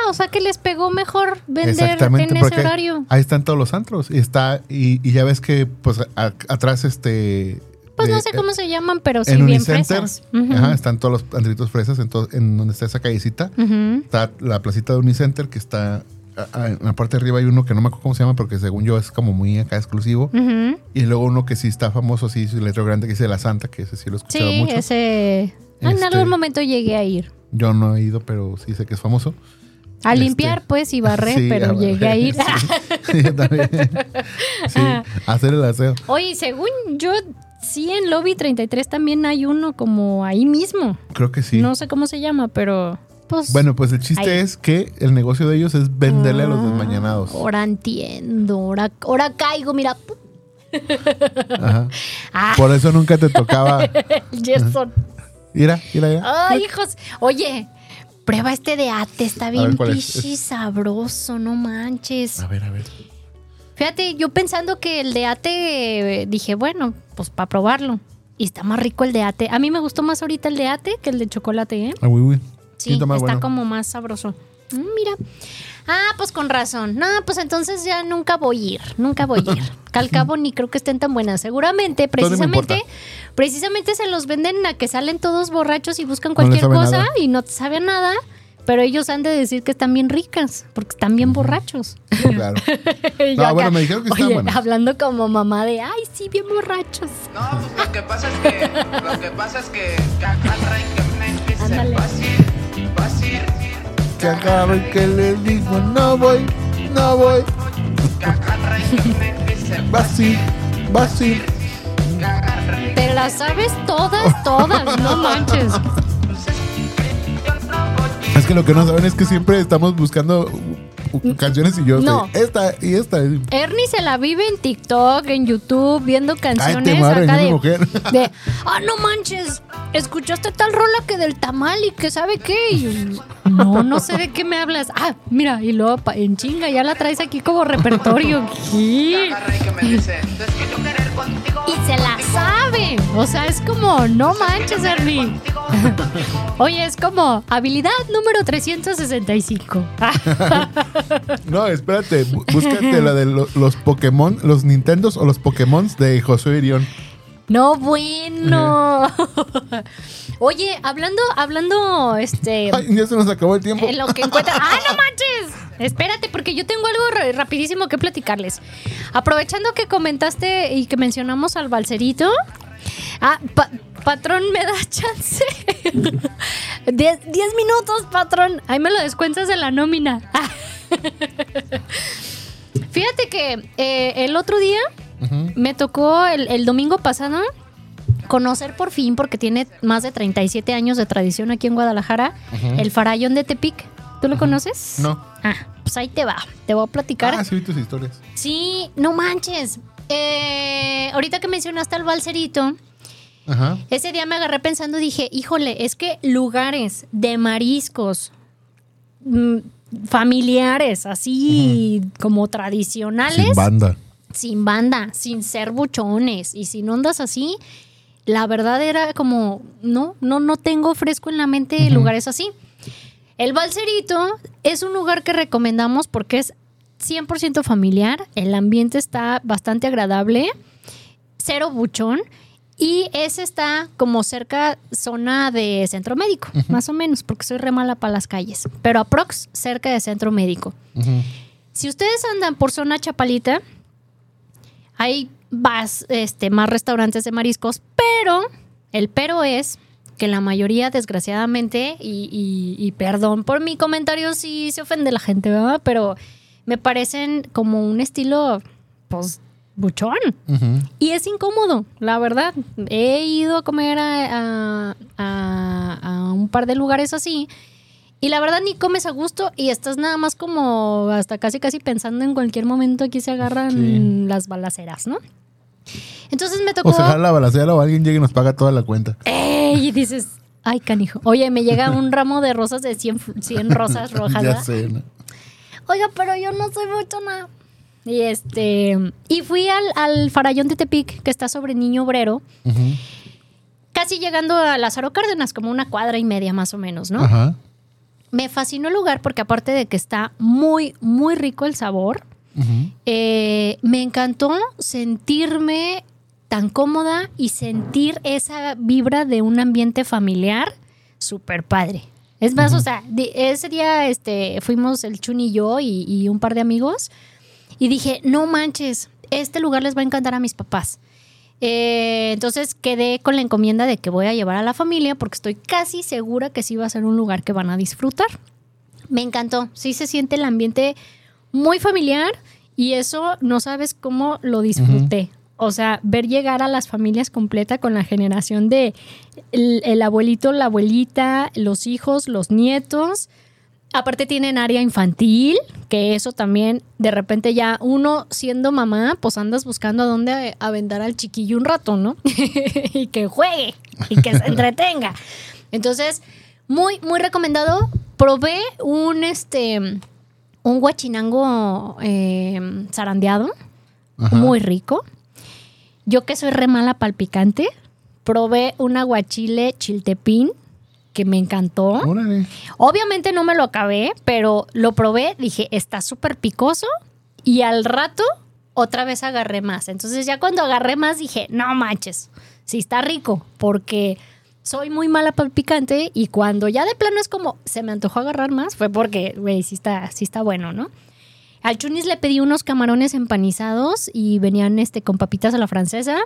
o sea que les pegó mejor vender en ese horario. ahí están todos los antros. Y está, y, y ya ves que pues a- atrás este. Pues no de- sé cómo se llaman, pero sí en bien Unicenter, fresas. Ajá, están todos los antritos fresas en, donde está esa callecita. Está la placita de Unicenter que está a- a- en la parte de arriba hay uno que no me acuerdo cómo se llama porque según yo es como muy acá exclusivo. Y luego uno que sí está famoso, sí, su letrero grande que dice La Santa, que ese sí lo he escuchado Sí, mucho. ese. En Este- algún momento llegué a ir. Yo no he ido, pero sí sé que es famoso. A Este- limpiar, pues, y barrer, Sí, pero a barrer, llegué a ir. Sí, [laughs] sí, yo también. [laughs] Sí, hacer el aseo. Oye, según yo, sí, en Lobby 33 también hay uno como ahí mismo. Creo que sí. No sé cómo se llama, pero pues. Bueno, pues el chiste Ahí. es que el negocio de ellos es venderle a los desmañanados. Ahora entiendo, ahora, ahora caigo, mira. Ajá. Ah, Por eso nunca te tocaba. [laughs] Gerson. Mira, mira, mira. Ay, hijos. Oye, prueba este de ate, está bien ¿cuál es? pichi sabroso, no manches. A ver, a ver. Fíjate, yo pensando que el de ate, dije, bueno, pues para probarlo. Y está más rico el de ate. A mí me gustó más ahorita el de ate que el de chocolate, ¿eh? Ah, uy, uy. Sí, está bueno. como más sabroso. Mm, mira. Ah, pues con razón. No, pues entonces ya nunca voy a ir. Nunca voy a ir. [laughs] Al cabo ni creo que estén tan buenas. Seguramente, precisamente, precisamente se los venden a que salen todos borrachos y buscan cualquier cosa nada. y no te sabe a nada. Pero ellos han de decir que están bien ricas, porque están bien borrachos. Claro. [laughs] No, bueno, acá, me dijeron que estaban oye, buenas. hablando como mamá de, ay, sí, bien borrachos. No, pues lo que pasa es que, lo que pasa es que Cacarray que me Ándale. fácil, fácil, Que y que le dijo, no voy, no voy. Que me dice Vacil, vacil. Cacarray. Te las sabes todas, todas, no [laughs] manches. Es que lo que no saben es que siempre estamos buscando canciones y yo No. estoy, esta y esta. Ernie se la vive en TikTok, en YouTube, viendo canciones madre, acá de, mujer. de, ah, no manches, escuchaste tal rola que del tamal y que sabe qué. Y yo, no, no sé de qué me hablas. Ah, mira, y luego pa- en chinga ya la traes aquí como repertorio. [laughs] ¿Qué? Que me dice, que. Y se la sabe. O sea, es como, no manches, Ernie. [laughs] Oye, es como habilidad número 365. [laughs] No, espérate, bú- búscate la de lo- los Pokémon, los Nintendos o los Pokémon de Josué Irión. No, bueno. [laughs] Oye, hablando, hablando, este, Ay, ya se nos acabó el tiempo. en lo que encuentra. [laughs] ¡Ah, no manches! Espérate, porque yo tengo algo ra- rapidísimo que platicarles. Aprovechando que comentaste y que mencionamos al balserito. Ah, pa- patrón, ¿me da chance? [laughs] diez, diez minutos, patrón. Ahí me lo descuentas de la nómina. Fíjate que eh, el otro día me tocó el, el domingo pasado conocer por fin, porque tiene más de 37 años de tradición aquí en Guadalajara, el farallón de Tepic. ¿Tú lo conoces? No. Ah, pues ahí te va. Te voy a platicar. Ah, sí, vi tus historias. Sí, no manches. Eh, ahorita que mencionaste al balserito, Ajá. ese día me agarré pensando y dije, híjole, es que lugares de mariscos mm, familiares, así como tradicionales, Sin banda. Sin banda, sin ser buchones y sin ondas así, la verdad era como, no, no, no tengo fresco en la mente lugares así. El Balserito es un lugar que recomendamos porque es 100% familiar, el ambiente está bastante agradable, cero buchón y ese está como cerca zona de centro médico, más o menos, porque soy re mala para las calles, pero aprox cerca de centro médico. Si ustedes andan por zona Chapalita, hay vas, este, más restaurantes de mariscos, pero el pero es que la mayoría, desgraciadamente, y, y- y perdón por mi comentario si se ofende la gente, ¿verdad? Pero me parecen como un estilo, pues, buchón. Y es incómodo, la verdad. He ido a comer a, a- a- a un par de lugares así. Y la verdad ni comes a gusto y estás nada más como hasta casi casi pensando en cualquier momento aquí se agarran Sí. las balaceras, ¿no? Entonces me tocó... O se jala la balacera o alguien llega y nos paga toda la cuenta. ¡Ey! Y dices, Ay, canijo. Oye, me llega un ramo de rosas de 100, fu- 100 rosas [laughs] rojas. ya sé. ¿no? Oiga, pero yo no soy buchona. Y este. Y fui al, al farallón de Tepic, que está sobre Niño Obrero, casi llegando a Lázaro Cárdenas, como una cuadra y media más o menos, ¿no? Ajá. Me fascinó el lugar porque, aparte de que está muy, muy rico el sabor, eh, me encantó sentirme tan cómoda y sentir esa vibra de un ambiente familiar súper padre. Es más, o sea, di- ese día este, fuimos el Chun y yo y, y un par de amigos y dije, no manches, este lugar les va a encantar a mis papás. Eh, entonces quedé con la encomienda de que voy a llevar a la familia porque estoy casi segura que sí va a ser un lugar que van a disfrutar. Me encantó, sí se siente el ambiente muy familiar y eso no sabes cómo lo disfruté. O sea, ver llegar a las familias completa con la generación de el, el abuelito, la abuelita, los hijos, los nietos. Aparte tienen área infantil, que eso también de repente ya uno siendo mamá, pues andas buscando a dónde aventar al chiquillo un rato, ¿no? [laughs] y que juegue y que se entretenga. Entonces, muy, muy recomendado. Probé un este un guachinango eh, zarandeado, Ajá. muy rico. Yo que soy re mala pal picante, probé un aguachile chiltepín que me encantó. Órale. Obviamente no me lo acabé, pero lo probé, dije, está súper picoso y al rato otra vez agarré más. Entonces ya cuando agarré más dije, no manches, sí está rico, porque soy muy mala para el picante y cuando ya de plano es como se me antojó agarrar más, fue porque, güey, sí está, sí está bueno, ¿no? Al Chunis le pedí unos camarones empanizados y venían este, con papitas a la francesa.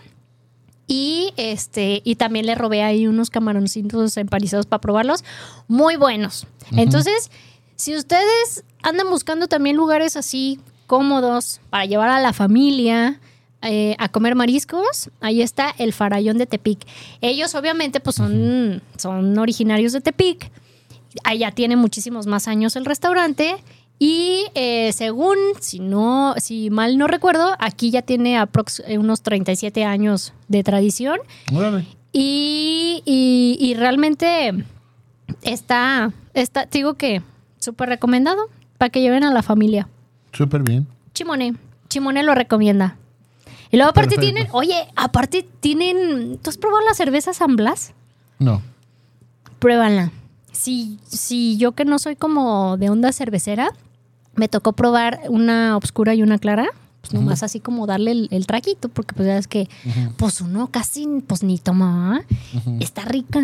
Y este, y también le robé ahí unos camaroncitos empanizados para probarlos. Muy buenos. Entonces, si ustedes andan buscando también lugares así cómodos para llevar a la familia eh, a comer mariscos, ahí está el farallón de Tepic. Ellos obviamente pues son, son originarios de Tepic. Allá tiene muchísimos más años el restaurante. Y eh, según, si no, si mal no recuerdo, aquí ya tiene aprox eh, unos 37 años de tradición. Órale. Y, y- y realmente está, está, digo que súper recomendado para que lleven a la familia. Súper bien. Chimone, Chimone lo recomienda. Y luego aparte Perfecto. tienen, oye, aparte tienen, ¿tú has probado la cerveza San Blas? No. Pruébanla. Si, si yo que no soy como de onda cervecera, me tocó probar una oscura y una clara, pues nomás así como darle el, el traguito, porque pues ya es que, pues uno casi, pues ni toma. Está rica,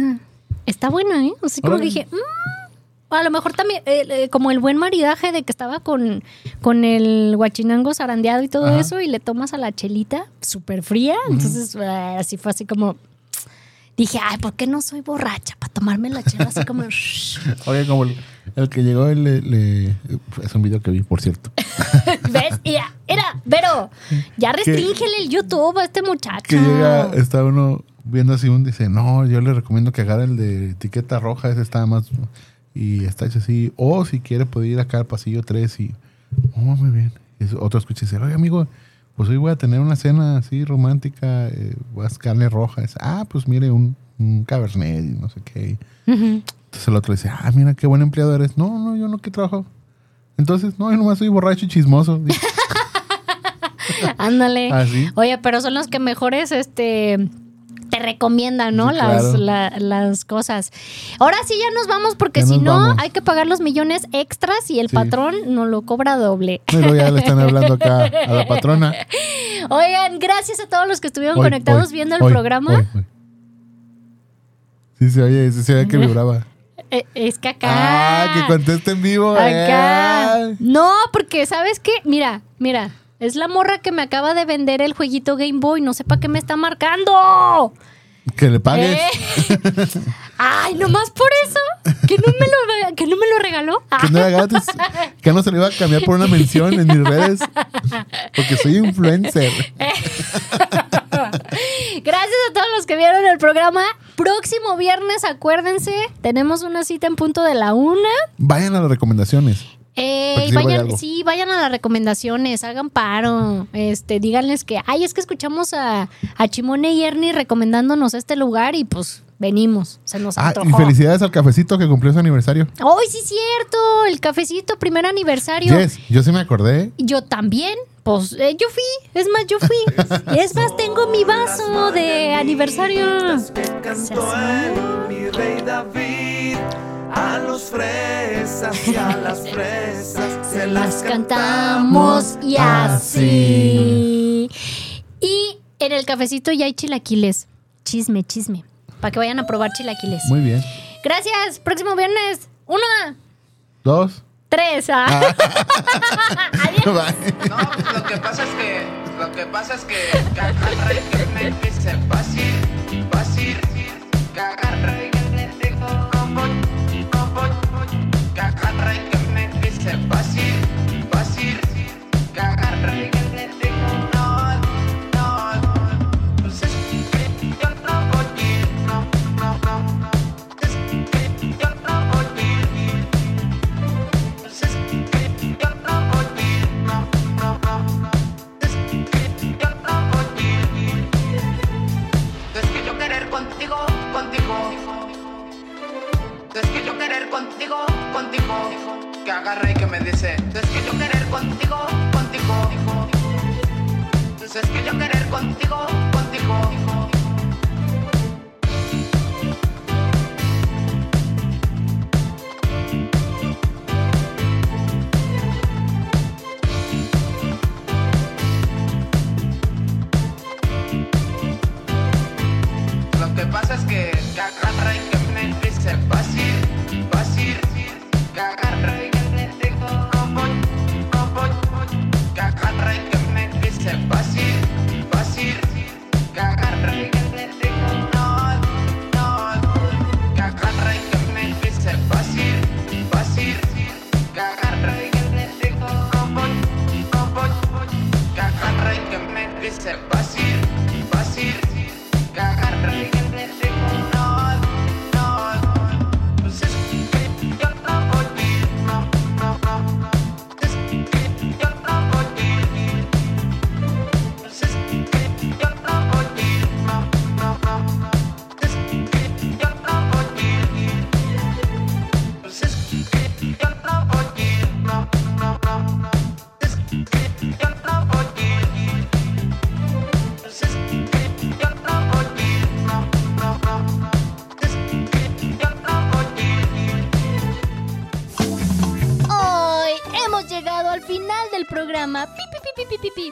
está buena, ¿eh? Así como que dije, "Mm". a lo mejor también, eh, eh, como el buen maridaje de que estaba con, con el guachinango zarandeado y todo Ajá. eso, y le tomas a la chelita súper fría, entonces eh, así fue así como... Dije, ay, ¿por qué no soy borracha? Para tomarme la chela así como... [laughs] Oye, como el, el que llegó, él le, le- es un video que vi, por cierto. [laughs] ¿Ves? Y ya, era, pero ya restríngele el YouTube a este muchacho. Que llega, está uno viendo así un, dice, no, yo le recomiendo que agarre el de etiqueta roja, ese está más, y está hecho así, o si quiere puede ir acá al pasillo 3 y, oh, muy bien. Y otro escucha y dice, oye, amigo, pues hoy voy a tener una cena así romántica, eh, hacer carne roja. Ah, pues mire, un, un cabernet y no sé qué. Ujú. Entonces el otro dice, ah, mira, qué buen empleado eres. No, no, yo no que trabajo. Entonces, no, yo nomás soy borracho y chismoso. [laughs] Ándale. ¿Ah? Oye, pero son los que mejores, este te recomiendan, ¿no? Sí, las, la- las cosas. Ahora sí ya nos vamos porque si no vamos. hay que pagar los millones extras y el Sí. patrón nos lo cobra doble. Luego ya le están hablando acá a la patrona. [laughs] Oigan, gracias a todos los que estuvieron Hoy, conectados hoy, viendo el hoy, programa. Sí se oye, se oye que vibraba. Eh, es que acá. Ah, que conteste en vivo. Acá. eh. No, porque ¿sabes qué? Mira, mira. Es la morra que me acaba de vender el jueguito Game Boy. No sé para qué me está marcando. Que le pagues. ¿Eh? Ay, nomás por eso. Que no me lo, que no me lo regaló. [laughs] Que no era gratis. Que no se le iba a cambiar por una mención en mis redes. Porque soy influencer. [laughs] Gracias a todos los que vieron el programa. Próximo viernes, acuérdense, tenemos una cita en punto de la una. Vayan a las recomendaciones. Eh, sí vayan, a las recomendaciones, hagan paro, este, díganles que, ay, es que escuchamos a, a Chimone y Ernie recomendándonos este lugar y pues venimos, se nos ah, antojó. Y felicidades al cafecito que cumplió su aniversario. ¡Ay, sí, cierto! El cafecito, primer aniversario. Yes, yo sí me acordé. Yo también. Pues eh, yo fui, es más, yo fui. [laughs] es más, tengo mi vaso de aniversario. A los fresas y a las [laughs] fresas se las cantamos y así. Y en el cafecito ya hay chilaquiles. Chisme, chisme. Para que vayan a probar chilaquiles. Muy bien. Gracias. Próximo viernes. Una. Dos. Tres. ¿ah? ah. [laughs] ¿Adiós? No, lo que pasa es que. Lo que pasa es que. que se pase. que agarra y que me dice, es que yo querer contigo, contigo, es que yo querer contigo, contigo.